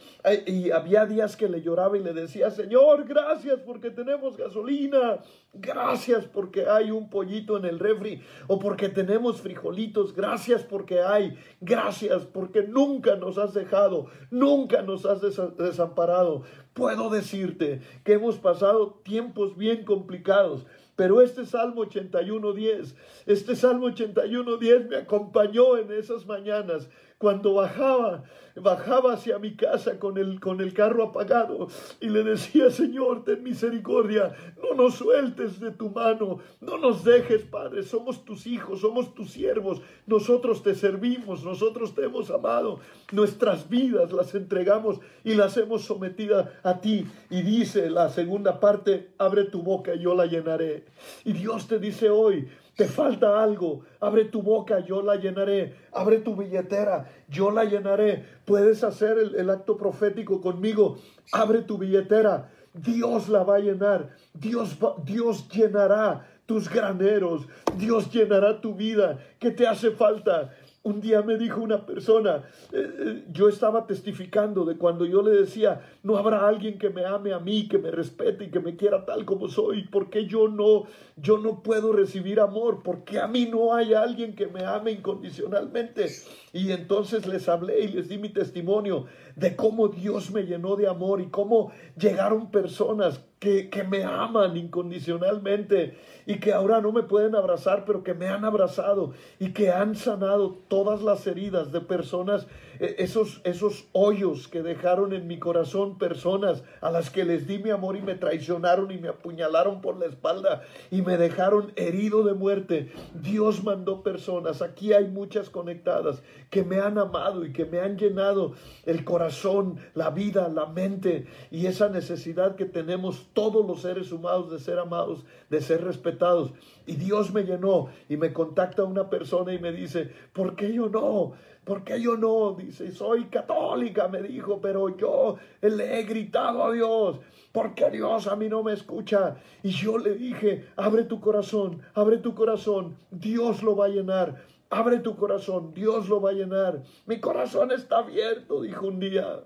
Y había días que le lloraba y le decía, Señor, gracias porque tenemos gasolina, gracias porque hay un pollito en el refri o porque tenemos frijolitos, gracias porque hay, gracias porque nunca nos has dejado, nunca nos has desamparado. Puedo decirte que hemos pasado tiempos bien complicados, pero este Salmo 81.10, este Salmo 81.10 me acompañó en esas mañanas cuando bajaba, bajaba hacia mi casa con el, con el carro apagado y le decía, Señor, ten misericordia, no nos sueltes de tu mano, no nos dejes, Padre, somos tus hijos, somos tus siervos, nosotros te servimos, nosotros te hemos amado, nuestras vidas las entregamos y las hemos sometido a ti. Y dice la segunda parte, abre tu boca y yo la llenaré. Y Dios te dice hoy, te falta algo, abre tu boca, yo la llenaré. Abre tu billetera, yo la llenaré. Puedes hacer el, acto profético conmigo. Abre tu billetera, Dios la va a llenar. Dios, Dios llenará tus graneros. Dios llenará tu vida. ¿Qué te hace falta? Un día me dijo una persona, eh, eh, yo estaba testificando de cuando yo le decía, no habrá alguien que me ame a mí, que me respete y que me quiera tal como soy, porque yo no, yo no puedo recibir amor, porque a mí no hay alguien que me ame incondicionalmente. Y entonces les hablé y les di mi testimonio de cómo Dios me llenó de amor y cómo llegaron personas que, que, me aman incondicionalmente y que ahora no me pueden abrazar, pero que me han abrazado y que han sanado todas las heridas de personas e, esos, esos hoyos que dejaron en mi corazón personas a las que les di mi amor y me traicionaron y me apuñalaron por la espalda y me dejaron herido de muerte. Dios mandó personas, aquí hay muchas conectadas, que me han amado y que me han llenado el corazón, la vida, la mente y esa necesidad que tenemos todos los seres humanos de ser amados, de ser respetados. Y Dios me llenó y me contacta una persona y me dice, ¿por qué yo no? ¿Por qué yo no? Dice, soy católica, me dijo, pero yo le he gritado a Dios. Porque Dios a mí no me escucha. Y yo le dije, abre tu corazón, abre tu corazón, Dios lo va a llenar. Abre tu corazón, Dios lo va a llenar. Mi corazón está abierto, dijo un día.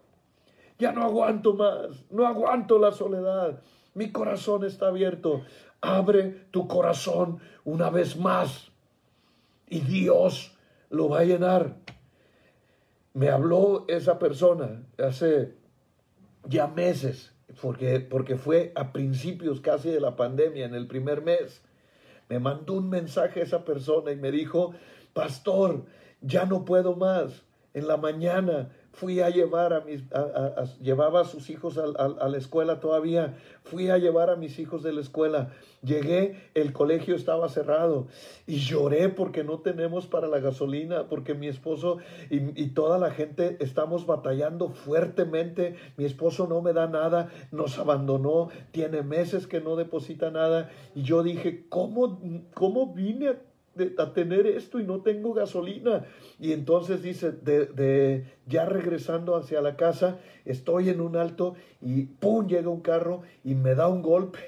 Ya no aguanto más, no aguanto la soledad. Mi corazón está abierto. Abre tu corazón una vez más y Dios lo va a llenar. Me habló esa persona hace ya meses, porque, porque fue a principios casi de la pandemia, en el primer mes. Me mandó un mensaje esa persona y me dijo, pastor, ya no puedo más. En la mañana fui a llevar a mis, llevaba a sus hijos a, la escuela todavía, fui a llevar a mis hijos de la escuela, llegué, el colegio estaba cerrado y lloré porque no tenemos para la gasolina, porque mi esposo y, toda la gente estamos batallando fuertemente, mi esposo no me da nada, nos abandonó, tiene meses que no deposita nada. Y yo dije, ¿cómo, cómo vine a a tener esto y no tengo gasolina. Y entonces dice, de, ya regresando hacia la casa, estoy en un alto y ¡pum! llega un carro y me da un golpe.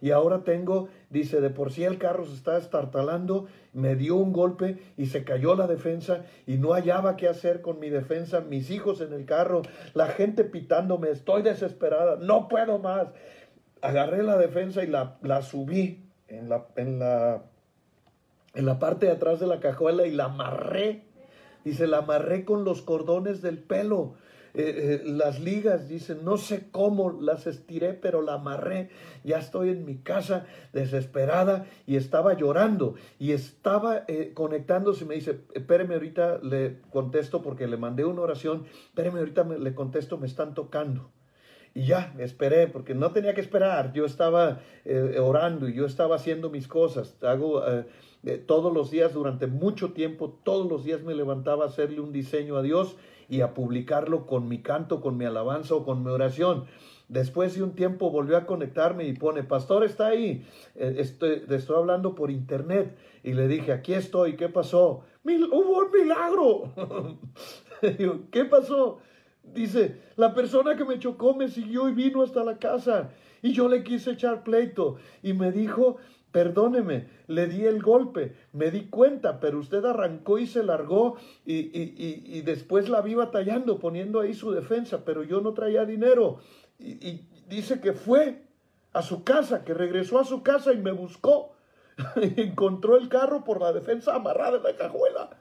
Y ahora tengo, dice, de por sí el carro se está estartalando, me dio un golpe y se cayó la defensa y no hallaba qué hacer con mi defensa, mis hijos en el carro, la gente pitándome, estoy desesperada, no puedo más. Agarré la defensa y la, la subí en la en la parte de atrás de la cajuela y la amarré. Dice, la amarré con los cordones del pelo. Eh, eh, las ligas, dice, no sé cómo las estiré, pero la amarré. Ya estoy en mi casa desesperada y estaba llorando y estaba eh, conectándose. Me dice, espéreme ahorita, le contesto porque le mandé una oración. Espéreme ahorita, le contesto, me están tocando. Y ya, esperé, porque no tenía que esperar. Yo estaba orando y yo estaba haciendo mis cosas. Hago todos los días, durante mucho tiempo, todos los días me levantaba a hacerle un diseño a Dios y a publicarlo con mi canto, con mi alabanza o con mi oración. Después de un tiempo volvió a conectarme y pone, pastor está ahí, eh, estoy, estoy hablando por internet. Y le dije, aquí estoy, ¿qué pasó? Hubo un milagro. ¿Qué pasó? Dice, la persona que me chocó me siguió y vino hasta la casa. Y yo le quise echar pleito. Y me dijo Perdóneme, le di el golpe, me di cuenta, pero usted arrancó y se largó y, y, después la vi batallando, poniendo ahí su defensa, pero yo no traía dinero. Y, dice que fue a su casa, que regresó a su casa y me buscó. Encontró el carro por la defensa amarrada en la cajuela.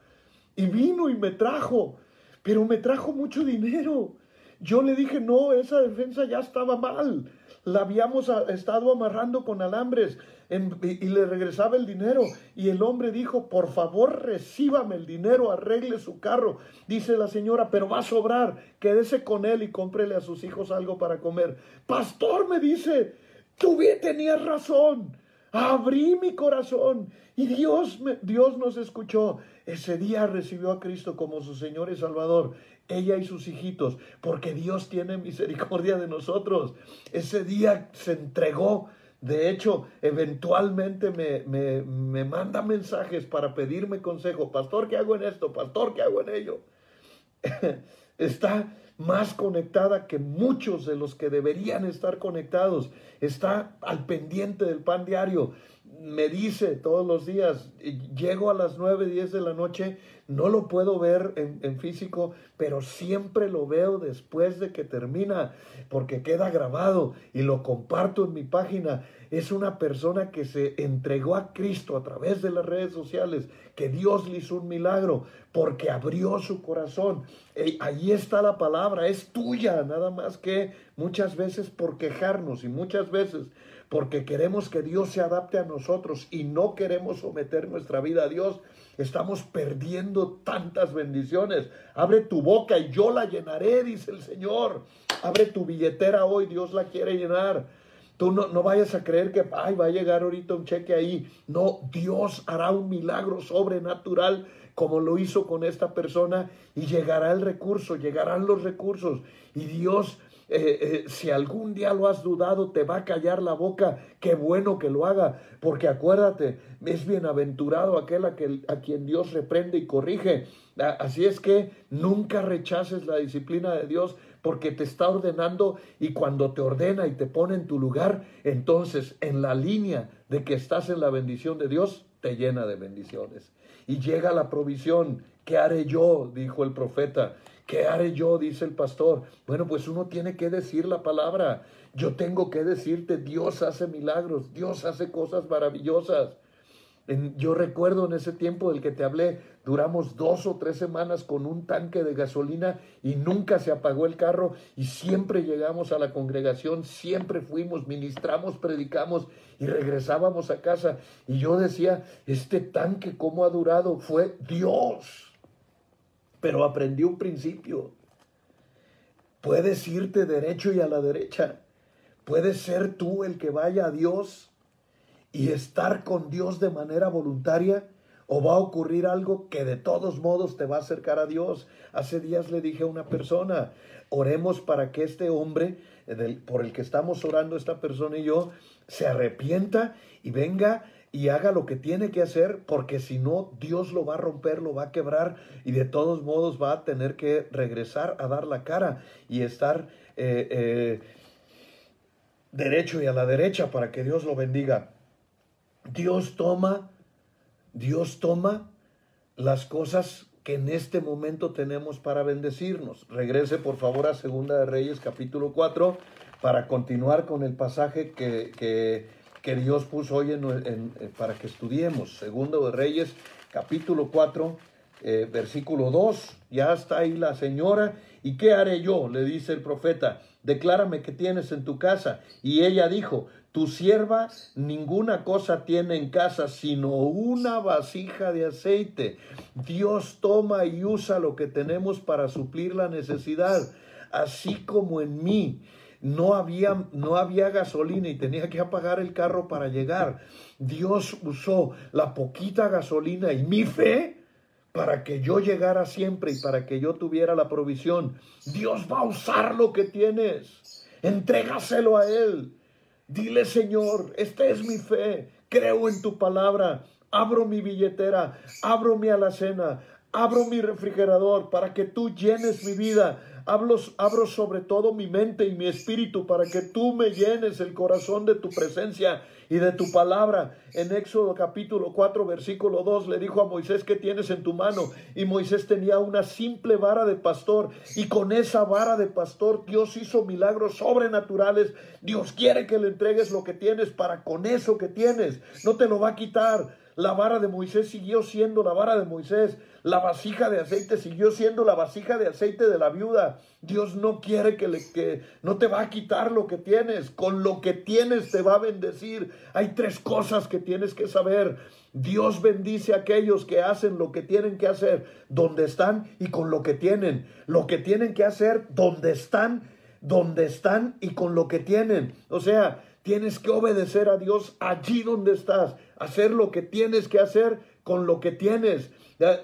Y vino y me trajo, pero me trajo mucho dinero. Yo le dije, no, esa defensa ya estaba mal la habíamos estado amarrando con alambres y, le regresaba el dinero. Y el hombre dijo, por favor, recíbame el dinero, arregle su carro. Dice la señora, pero va a sobrar, quédese con él y cómprele a sus hijos algo para comer. Pastor, me dice, tú tenías razón. Abrí mi corazón y Dios, Dios nos escuchó. Ese día recibió a Cristo como su Señor y Salvador ella y sus hijitos, porque Dios tiene misericordia de nosotros. Ese día se entregó. De hecho, eventualmente me, me, me manda mensajes para pedirme consejo. Pastor, ¿qué hago en esto? Pastor, ¿qué hago en ello? Está más conectada que muchos de los que deberían estar conectados. Está al pendiente del pan diario me dice todos los días, llego a las 9, 10 de la noche, no lo puedo ver en, físico, pero siempre lo veo después de que termina, porque queda grabado y lo comparto en mi página. Es una persona que se entregó a Cristo a través de las redes sociales, que Dios le hizo un milagro, porque abrió su corazón. Ahí está la palabra, es tuya, nada más que muchas veces por quejarnos y muchas veces porque queremos que Dios se adapte a nosotros y no queremos someter nuestra vida a Dios, estamos perdiendo tantas bendiciones. Abre tu boca y yo la llenaré, dice el Señor. Abre tu billetera hoy, Dios la quiere llenar. Tú no, no, vayas a creer que va a llegar ahorita un cheque ahí. No, Dios hará un milagro sobrenatural como lo hizo con esta persona, y llegará el recurso, llegarán los recursos, y Dios eh, eh, si algún día lo has dudado, te va a callar la boca, qué bueno que lo haga, porque acuérdate, es bienaventurado aquel a, a quien Dios reprende y corrige. Así es que nunca rechaces la disciplina de Dios porque te está ordenando y cuando te ordena y te pone en tu lugar, entonces en la línea de que estás en la bendición de Dios, te llena de bendiciones. Y llega la provisión. ¿Qué haré yo? dijo el profeta. ¿Qué haré yo? dice el pastor. Bueno, pues uno tiene que decir la palabra. Yo tengo que decirte, Dios hace milagros, Dios hace cosas maravillosas. yo recuerdo en ese tiempo del que te hablé, duramos dos o tres semanas con un tanque de gasolina y nunca se apagó el carro y siempre llegamos a la congregación, siempre fuimos, ministramos, predicamos y regresábamos a casa. Y yo decía, este tanque, ¿cómo ha durado? Fue Dios pero aprendí un principio. Puedes irte derecho y a la derecha. Puedes ser tú el que vaya a Dios y estar con Dios de manera voluntaria o va a ocurrir algo que de todos modos te va a acercar a Dios. Hace días le dije a una persona, oremos para que este hombre por el que estamos orando esta persona y yo se arrepienta y venga y haga lo que tiene que hacer, porque si no, Dios lo va a romper, lo va a quebrar y de todos modos va a tener que regresar a dar la cara y estar eh, eh, derecho y a la derecha para que Dios lo bendiga. Dios toma, Dios toma las cosas que en este momento tenemos para bendecirnos. Regrese por favor a Segunda de Reyes capítulo 4 para continuar con el pasaje que, que que Dios puso hoy eh, para que estudiemos. Segundo de Reyes, capítulo 4, eh, versículo 2. Ya está ahí la señora. ¿Y qué haré yo? Le dice el profeta. Declárame qué tienes en tu casa. Y ella dijo, tu sierva ninguna cosa tiene en casa sino una vasija de aceite. Dios toma y usa lo que tenemos para suplir la necesidad, así como en mí no había, no había gasolina y tenía que apagar el carro para llegar. Dios usó la poquita gasolina y mi fe para que yo llegara siempre y para que yo tuviera la provisión. Dios va a usar lo que tienes. Entrégaselo a Él. Dile, Señor, esta es mi fe. Creo en tu palabra. Abro mi billetera, abro mi alacena, abro mi refrigerador para que tú llenes mi vida Hablo, abro sobre todo mi mente y mi espíritu para que tú me llenes el corazón de tu presencia y de tu palabra. En Éxodo capítulo 4, versículo 2 le dijo a Moisés que tienes en tu mano. Y Moisés tenía una simple vara de pastor. Y con esa vara de pastor Dios hizo milagros sobrenaturales. Dios quiere que le entregues lo que tienes para con eso que tienes. No te lo va a quitar. La vara de Moisés siguió siendo la vara de Moisés. La vasija de aceite siguió siendo la vasija de aceite de la viuda. Dios no quiere que, le, que no te va a quitar lo que tienes. Con lo que tienes te va a bendecir. Hay tres cosas que tienes que saber. Dios bendice a aquellos que hacen lo que tienen que hacer donde están y con lo que tienen. Lo que tienen que hacer donde están, donde están y con lo que tienen. O sea, tienes que obedecer a Dios allí donde estás. Hacer lo que tienes que hacer con lo que tienes.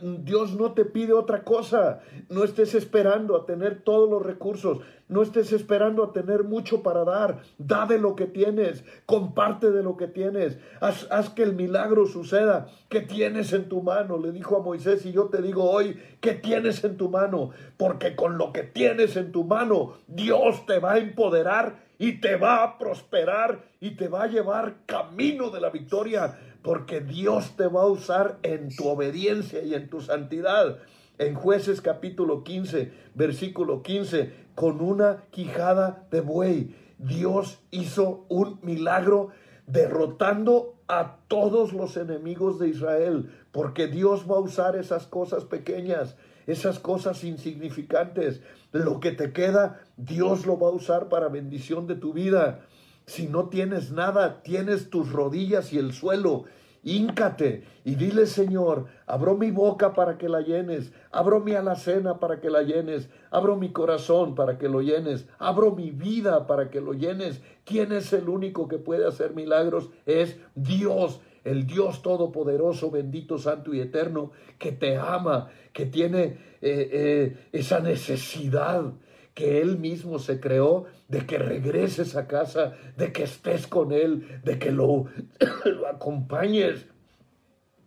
Dios no te pide otra cosa. No estés esperando a tener todos los recursos. No estés esperando a tener mucho para dar. Da de lo que tienes. Comparte de lo que tienes. Haz, haz que el milagro suceda. ¿Qué tienes en tu mano? Le dijo a Moisés y yo te digo hoy, ¿qué tienes en tu mano? Porque con lo que tienes en tu mano, Dios te va a empoderar y te va a prosperar y te va a llevar camino de la victoria porque Dios te va a usar en tu obediencia y en tu santidad. En jueces capítulo 15, versículo 15, con una quijada de buey, Dios hizo un milagro derrotando a todos los enemigos de Israel, porque Dios va a usar esas cosas pequeñas, esas cosas insignificantes. Lo que te queda, Dios lo va a usar para bendición de tu vida. Si no tienes nada, tienes tus rodillas y el suelo. Híncate y dile, Señor, abro mi boca para que la llenes, abro mi alacena para que la llenes, abro mi corazón para que lo llenes, abro mi vida para que lo llenes. ¿Quién es el único que puede hacer milagros? Es Dios. el Dios Todopoderoso, bendito, santo y eterno, que te ama, que tiene eh, eh, esa necesidad que Él mismo se creó de que regreses a casa, de que estés con Él, de que lo, lo acompañes,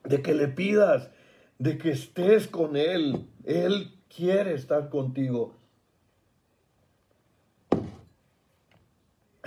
de que le pidas, de que estés con Él. Él quiere estar contigo.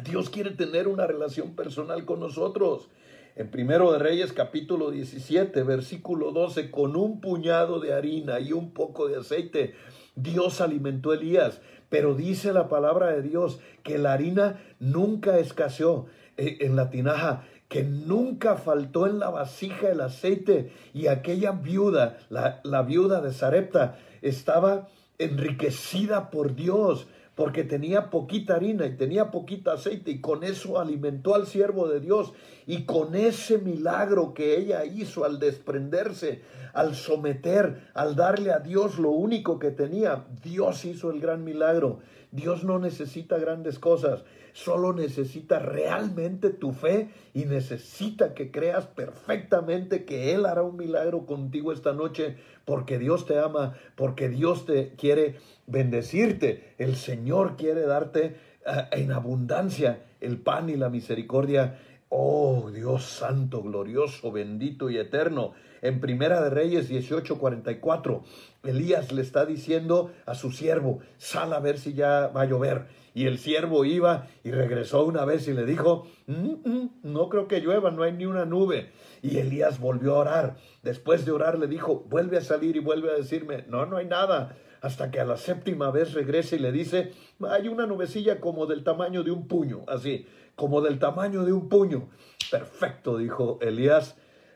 Dios quiere tener una relación personal con nosotros. En Primero de Reyes capítulo 17, versículo 12, con un puñado de harina y un poco de aceite, Dios alimentó a Elías. Pero dice la palabra de Dios que la harina nunca escaseó eh, en la tinaja, que nunca faltó en la vasija el aceite. Y aquella viuda, la, la viuda de Sarepta, estaba enriquecida por Dios porque tenía poquita harina y tenía poquita aceite y con eso alimentó al siervo de Dios. Y con ese milagro que ella hizo al desprenderse, al someter, al darle a Dios lo único que tenía, Dios hizo el gran milagro. Dios no necesita grandes cosas, solo necesita realmente tu fe y necesita que creas perfectamente que Él hará un milagro contigo esta noche porque Dios te ama, porque Dios te quiere bendecirte. El Señor quiere darte eh, en abundancia el pan y la misericordia. Oh Dios santo, glorioso, bendito y eterno. En Primera de Reyes 18:44, Elías le está diciendo a su siervo, sal a ver si ya va a llover. Y el siervo iba y regresó una vez y le dijo, mm, mm, no creo que llueva, no hay ni una nube. Y Elías volvió a orar. Después de orar le dijo, vuelve a salir y vuelve a decirme, no, no hay nada. Hasta que a la séptima vez regrese y le dice, hay una nubecilla como del tamaño de un puño, así, como del tamaño de un puño. Perfecto, dijo Elías.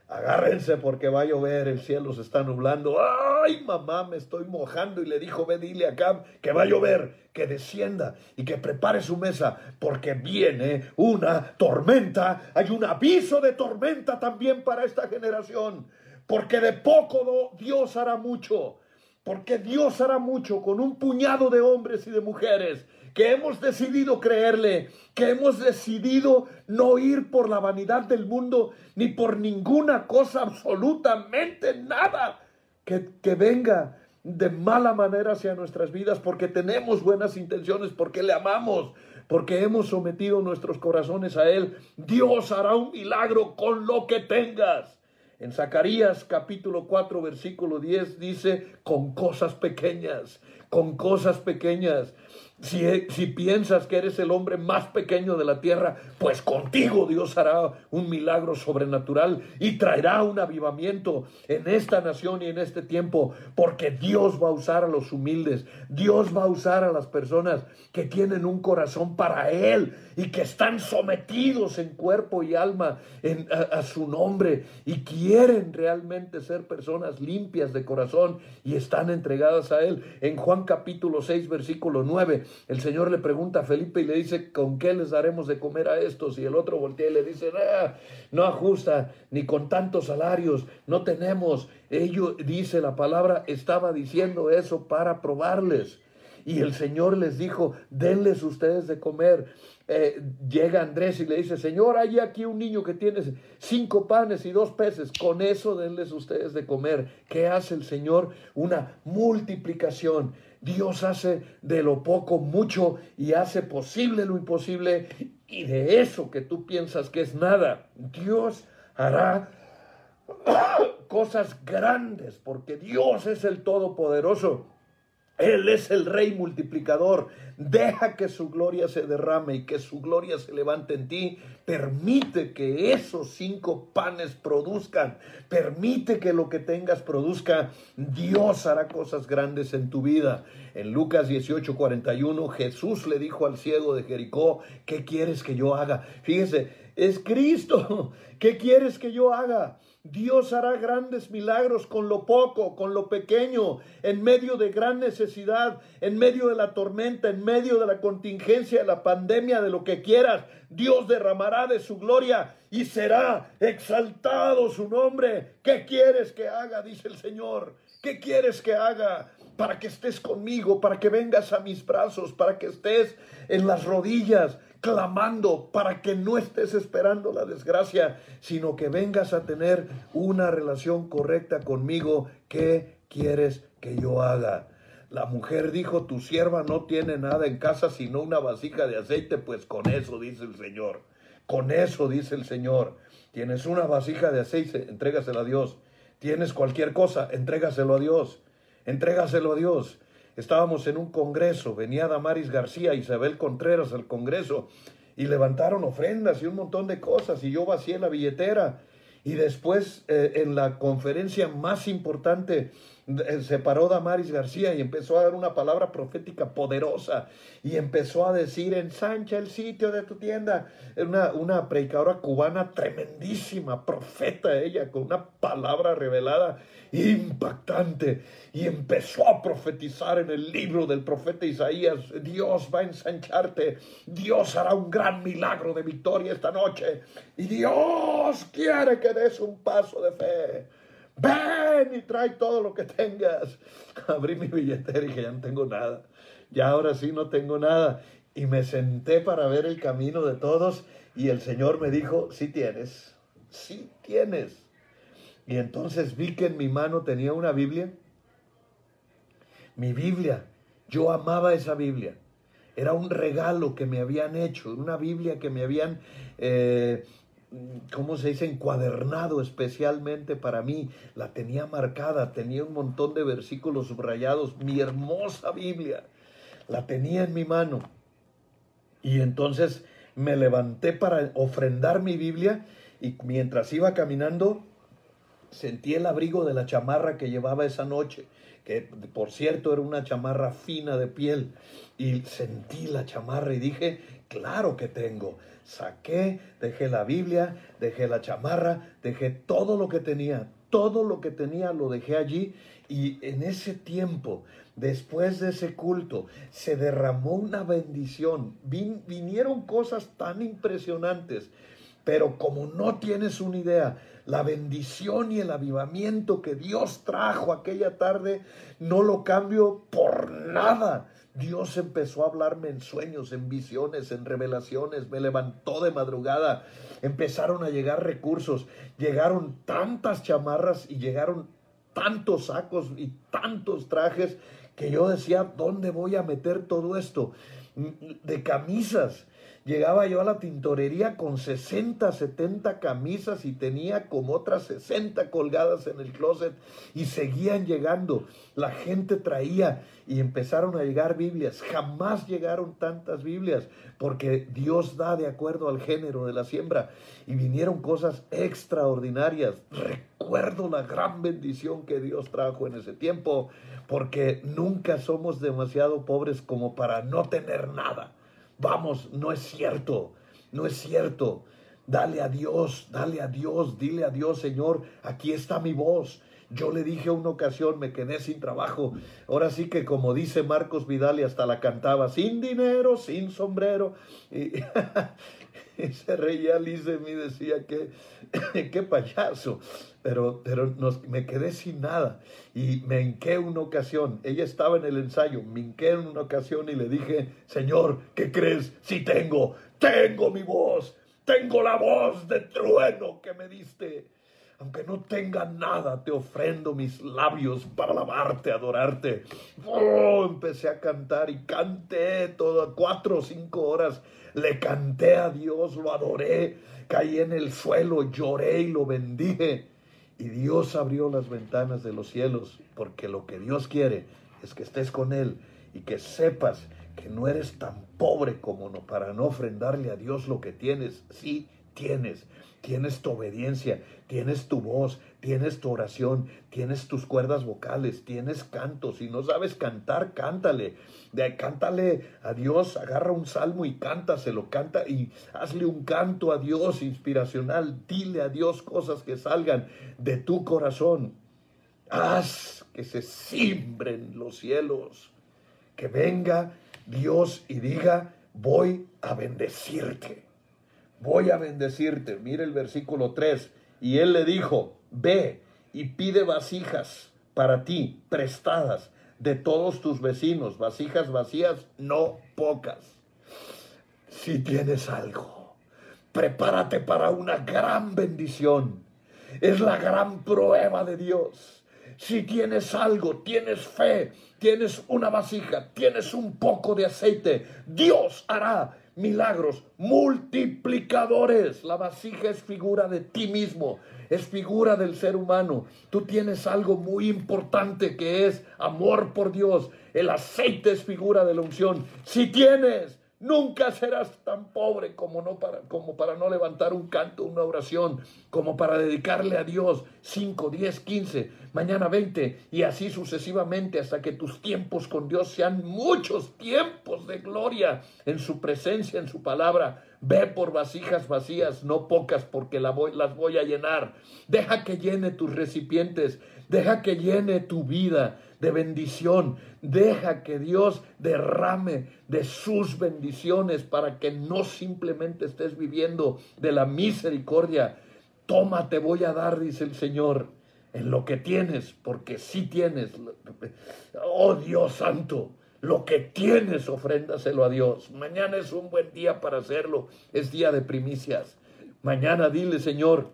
Agárrense porque va a llover, el cielo se está nublando. ¡Ay, mamá, me estoy mojando! Y le dijo, ve, dile a que va a llover, que descienda y que prepare su mesa, porque viene una tormenta. Hay un aviso de tormenta también para esta generación, porque de poco Dios hará mucho, porque Dios hará mucho con un puñado de hombres y de mujeres que hemos decidido creerle, que hemos decidido no ir por la vanidad del mundo ni por ninguna cosa, absolutamente nada que, que venga de mala manera hacia nuestras vidas, porque tenemos buenas intenciones, porque le amamos, porque hemos sometido nuestros corazones a Él. Dios hará un milagro con lo que tengas. En Zacarías capítulo 4 versículo 10 dice, con cosas pequeñas, con cosas pequeñas. Si, piensas que eres el hombre más pequeño de la tierra, pues contigo Dios hará un milagro sobrenatural y traerá un avivamiento en esta nación y en este tiempo, porque Dios va a usar a los humildes, Dios va a usar a las personas que tienen un corazón para Él y que están sometidos en cuerpo y alma a, a su nombre y quieren realmente ser personas limpias de corazón y están entregadas a Él. En Juan capítulo 6, versículo 9 el Señor le pregunta a Felipe y le dice, ¿con qué les daremos de comer a estos? Y el otro voltea y le dice, ah, no ajusta, ni con tantos salarios, no tenemos. Ellos, dice la palabra, estaba diciendo eso para probarles. Y el Señor les dijo, denles ustedes de comer. Eh, llega Andrés y le dice, Señor, hay aquí un niño que tiene cinco panes y dos peces, con eso denles ustedes de comer. ¿Qué hace el Señor? Una multiplicación. Dios hace de lo poco mucho y hace posible lo imposible. Y de eso que tú piensas que es nada, Dios hará cosas grandes porque Dios es el Todopoderoso. Él es el rey multiplicador. Deja que su gloria se derrame y que su gloria se levante en ti. Permite que esos cinco panes produzcan. Permite que lo que tengas produzca. Dios hará cosas grandes en tu vida. En Lucas 18, 41, Jesús le dijo al ciego de Jericó, ¿qué quieres que yo haga? Fíjese, es Cristo. ¿Qué quieres que yo haga? Dios hará grandes milagros con lo poco, con lo pequeño, en medio de gran necesidad, en medio de la tormenta, en medio de la contingencia, de la pandemia, de lo que quieras. Dios derramará de su gloria y será exaltado su nombre. ¿Qué quieres que haga? Dice el Señor. ¿Qué quieres que haga? para que estés conmigo, para que vengas a mis brazos, para que estés en las rodillas clamando, para que no estés esperando la desgracia, sino que vengas a tener una relación correcta conmigo. ¿Qué quieres que yo haga? La mujer dijo, tu sierva no tiene nada en casa sino una vasija de aceite, pues con eso dice el Señor. Con eso dice el Señor. Tienes una vasija de aceite, entrégasela a Dios. Tienes cualquier cosa, entrégaselo a Dios. Entrégaselo a Dios. Estábamos en un congreso, venía Damaris García, Isabel Contreras al congreso, y levantaron ofrendas y un montón de cosas, y yo vacié la billetera. Y después, eh, en la conferencia más importante se paró Damaris García y empezó a dar una palabra profética poderosa y empezó a decir, ensancha el sitio de tu tienda. Una, una predicadora cubana tremendísima, profeta ella, con una palabra revelada impactante. Y empezó a profetizar en el libro del profeta Isaías, Dios va a ensancharte, Dios hará un gran milagro de victoria esta noche y Dios quiere que des un paso de fe ven y trae todo lo que tengas. Abrí mi billetera y dije, ya no tengo nada. Ya ahora sí no tengo nada. Y me senté para ver el camino de todos y el Señor me dijo, sí tienes, sí tienes. Y entonces vi que en mi mano tenía una Biblia. Mi Biblia, yo amaba esa Biblia. Era un regalo que me habían hecho, una Biblia que me habían eh, ¿cómo se dice? Encuadernado especialmente para mí. La tenía marcada, tenía un montón de versículos subrayados. Mi hermosa Biblia, la tenía en mi mano. Y entonces me levanté para ofrendar mi Biblia y mientras iba caminando sentí el abrigo de la chamarra que llevaba esa noche, que por cierto era una chamarra fina de piel. Y sentí la chamarra y dije, claro que tengo. Saqué, dejé la Biblia, dejé la chamarra, dejé todo lo que tenía, todo lo que tenía lo dejé allí. Y en ese tiempo, después de ese culto, se derramó una bendición, vinieron cosas tan impresionantes, pero como no tienes una idea, la bendición y el avivamiento que Dios trajo aquella tarde, no lo cambio por nada. Dios empezó a hablarme en sueños, en visiones, en revelaciones, me levantó de madrugada, empezaron a llegar recursos, llegaron tantas chamarras y llegaron tantos sacos y tantos trajes que yo decía, ¿dónde voy a meter todo esto? De camisas, Llegaba yo a la tintorería con 60, 70 camisas y tenía como otras 60 colgadas en el closet y seguían llegando. La gente traía y empezaron a llegar Biblias. Jamás llegaron tantas Biblias porque Dios da de acuerdo al género de la siembra y vinieron cosas extraordinarias. Recuerdo la gran bendición que Dios trajo en ese tiempo porque nunca somos demasiado pobres como para no tener nada. Vamos, no es cierto, no es cierto. Dale a Dios, dale a Dios, dile a Dios, Señor, aquí está mi voz. Yo le dije una ocasión, me quedé sin trabajo. Ahora sí que como dice Marcos Vidal y hasta la cantaba, sin dinero, sin sombrero. se reía Liz de mí, decía que, qué payaso. Pero, pero me quedé sin nada. Y me hinqué una ocasión. Ella estaba en el ensayo. Me hinqué en una ocasión y le dije, Señor, ¿qué crees? Si tengo, tengo mi voz. Tengo la voz de trueno que me diste. Aunque no tenga nada, te ofrendo mis labios para alabarte, adorarte. Oh, empecé a cantar y canté todas cuatro o cinco horas. Le canté a Dios, lo adoré, caí en el suelo, lloré y lo bendije. Y Dios abrió las ventanas de los cielos, porque lo que Dios quiere es que estés con Él y que sepas que no eres tan pobre como no para no ofrendarle a Dios lo que tienes. Sí, tienes tienes tu obediencia, tienes tu voz, tienes tu oración, tienes tus cuerdas vocales, tienes cantos. Si no sabes cantar, cántale. Cántale a Dios, agarra un salmo y cántaselo, canta y hazle un canto a Dios inspiracional. Dile a Dios cosas que salgan de tu corazón. Haz que se simbren los cielos. Que venga Dios y diga, voy a bendecirte voy a bendecirte. Mire el versículo 3. Y él le dijo, ve y pide vasijas para ti, prestadas, de todos tus vecinos, vasijas vacías, no pocas. Si tienes algo, prepárate para una gran bendición. Es la gran prueba de Dios. Si tienes algo, tienes fe, tienes una vasija, tienes un poco de aceite, Dios hará milagros multiplicadores. La vasija es figura de ti mismo, es figura del ser humano. Tú tienes algo muy importante que es amor por Dios. El aceite es figura de la unción. Si tienes Nunca serás tan pobre como, no para, como para no levantar un canto, una oración, como para dedicarle a Dios 5, 10, 15, mañana 20 y así sucesivamente hasta que tus tiempos con Dios sean muchos tiempos de gloria en su presencia, en su palabra. Ve por vasijas vacías, no pocas, porque las voy a llenar. Deja que llene tus recipientes, deja que llene tu vida de bendición. Deja que Dios derrame de sus bendiciones para que no simplemente estés viviendo de la misericordia. Toma, te voy a dar, dice el Señor, en lo que tienes, porque si tienes. Oh Dios santo, lo que tienes, ofréndaselo a Dios. Mañana es un buen día para hacerlo. Es día de primicias. Mañana dile, Señor,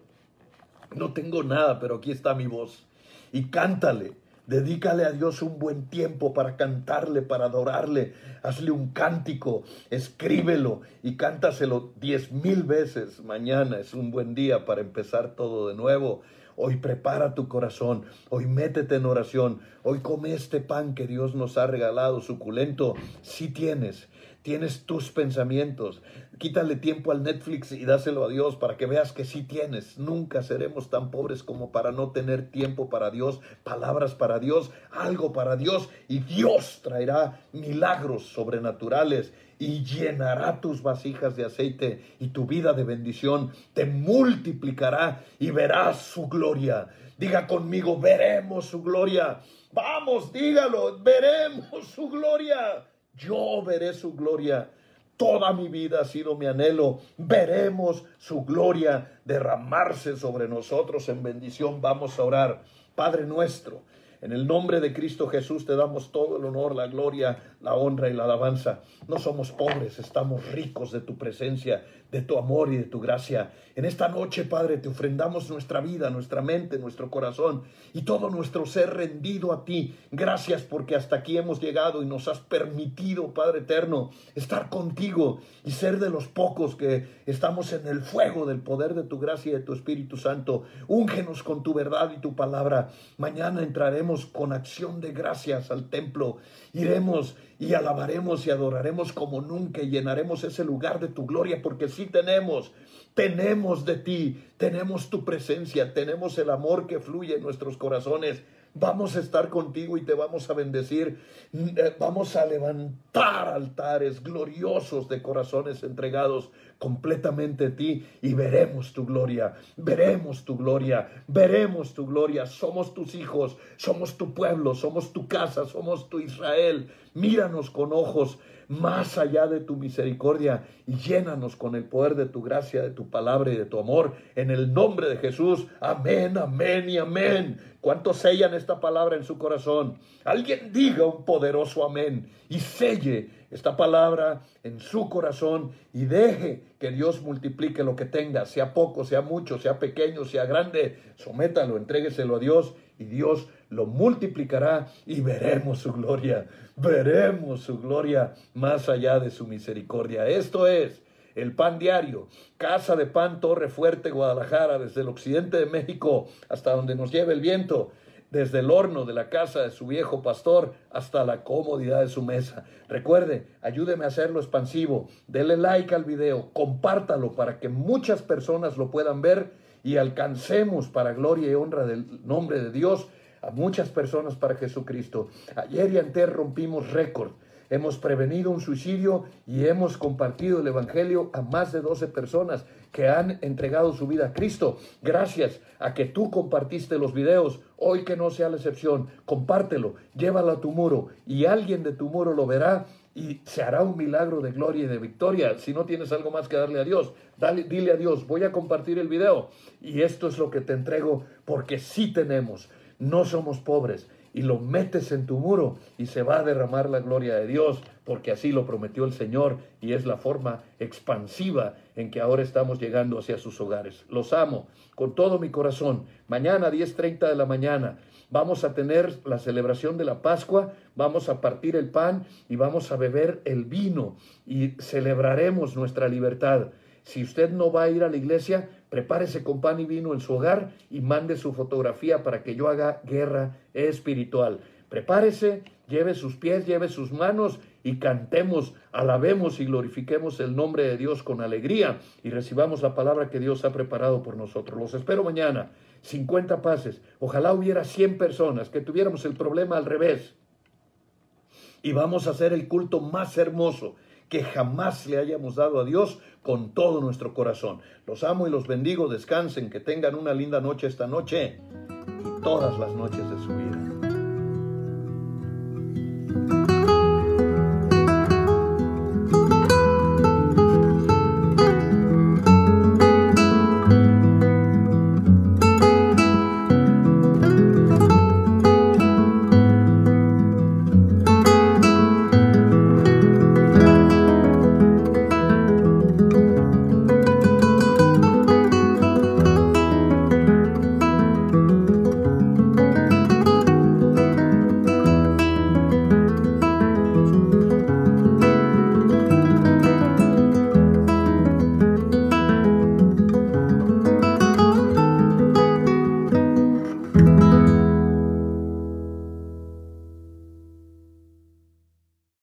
no tengo nada, pero aquí está mi voz. Y cántale Dedícale a Dios un buen tiempo para cantarle, para adorarle. Hazle un cántico, escríbelo y cántaselo diez mil veces. Mañana es un buen día para empezar todo de nuevo. Hoy prepara tu corazón, hoy métete en oración, hoy come este pan que Dios nos ha regalado, suculento, si tienes, tienes tus pensamientos. Quítale tiempo al Netflix y dáselo a Dios para que veas que sí tienes. Nunca seremos tan pobres como para no tener tiempo para Dios, palabras para Dios, algo para Dios. Y Dios traerá milagros sobrenaturales y llenará tus vasijas de aceite y tu vida de bendición te multiplicará y verás su gloria. Diga conmigo, veremos su gloria. Vamos, dígalo, veremos su gloria yo veré su gloria. Toda mi vida ha sido mi anhelo. Veremos su gloria derramarse sobre nosotros en bendición. Vamos a orar. Padre nuestro, en el nombre de Cristo Jesús te damos todo el honor, la gloria, la honra y la alabanza. No somos pobres, estamos ricos de tu presencia de tu amor y de tu gracia. En esta noche, Padre, te ofrendamos nuestra vida, nuestra mente, nuestro corazón y todo nuestro ser rendido a ti. Gracias porque hasta aquí hemos llegado y nos has permitido, Padre eterno, estar contigo y ser de los pocos que estamos en el fuego del poder de tu gracia y de tu Espíritu Santo. Úngenos con tu verdad y tu palabra. Mañana entraremos con acción de gracias al templo. Iremos y alabaremos y adoraremos como nunca y llenaremos ese lugar de tu gloria porque sí tenemos, tenemos de ti, tenemos tu presencia, tenemos el amor que fluye en nuestros corazones. Vamos a estar contigo y te vamos a bendecir. Eh, vamos a levantar altares gloriosos de corazones entregados completamente a ti y veremos tu gloria, veremos tu gloria, veremos tu gloria. Somos tus hijos, somos tu pueblo, somos tu casa, somos tu Israel. Míranos con ojos más allá de tu misericordia y llénanos con el poder de tu gracia, de tu palabra y de tu amor. En el nombre de Jesús, amén, amén y amén. ¿Cuántos sellan esta palabra en su corazón? Alguien diga un poderoso amén y selle esta palabra en su corazón y deje que Dios multiplique lo que tenga, sea poco, sea mucho, sea pequeño, sea grande. Sométalo, entrégueselo a Dios y Dios lo multiplicará y veremos su gloria, veremos su gloria más allá de su misericordia. Esto es el pan diario, Casa de Pan Torre Fuerte, Guadalajara, desde el occidente de México hasta donde nos lleve el viento, desde el horno de la casa de su viejo pastor hasta la comodidad de su mesa. Recuerde, ayúdeme a hacerlo expansivo, dele like al video, compártalo para que muchas personas lo puedan ver y alcancemos para gloria y honra del nombre de Dios a muchas personas para Jesucristo. Ayer y antes rompimos récord. Hemos prevenido un suicidio y hemos compartido el Evangelio a más de 12 personas que han entregado su vida a Cristo. Gracias a que tú compartiste los videos, hoy que no sea la excepción, compártelo, llévalo a tu muro y alguien de tu muro lo verá y se hará un milagro de gloria y de victoria. Si no tienes algo más que darle a Dios, dale, dile a Dios, voy a compartir el video y esto es lo que te entrego porque sí tenemos, no somos pobres y lo metes en tu muro y se va a derramar la gloria de Dios, porque así lo prometió el Señor y es la forma expansiva en que ahora estamos llegando hacia sus hogares. Los amo con todo mi corazón. Mañana 10.30 de la mañana vamos a tener la celebración de la Pascua, vamos a partir el pan y vamos a beber el vino y celebraremos nuestra libertad. Si usted no va a ir a la iglesia, prepárese con pan y vino en su hogar y mande su fotografía para que yo haga guerra espiritual. Prepárese, lleve sus pies, lleve sus manos y cantemos, alabemos y glorifiquemos el nombre de Dios con alegría y recibamos la palabra que Dios ha preparado por nosotros. Los espero mañana, 50 pases. Ojalá hubiera 100 personas, que tuviéramos el problema al revés. Y vamos a hacer el culto más hermoso que jamás le hayamos dado a Dios con todo nuestro corazón. Los amo y los bendigo, descansen, que tengan una linda noche esta noche y todas las noches de su vida.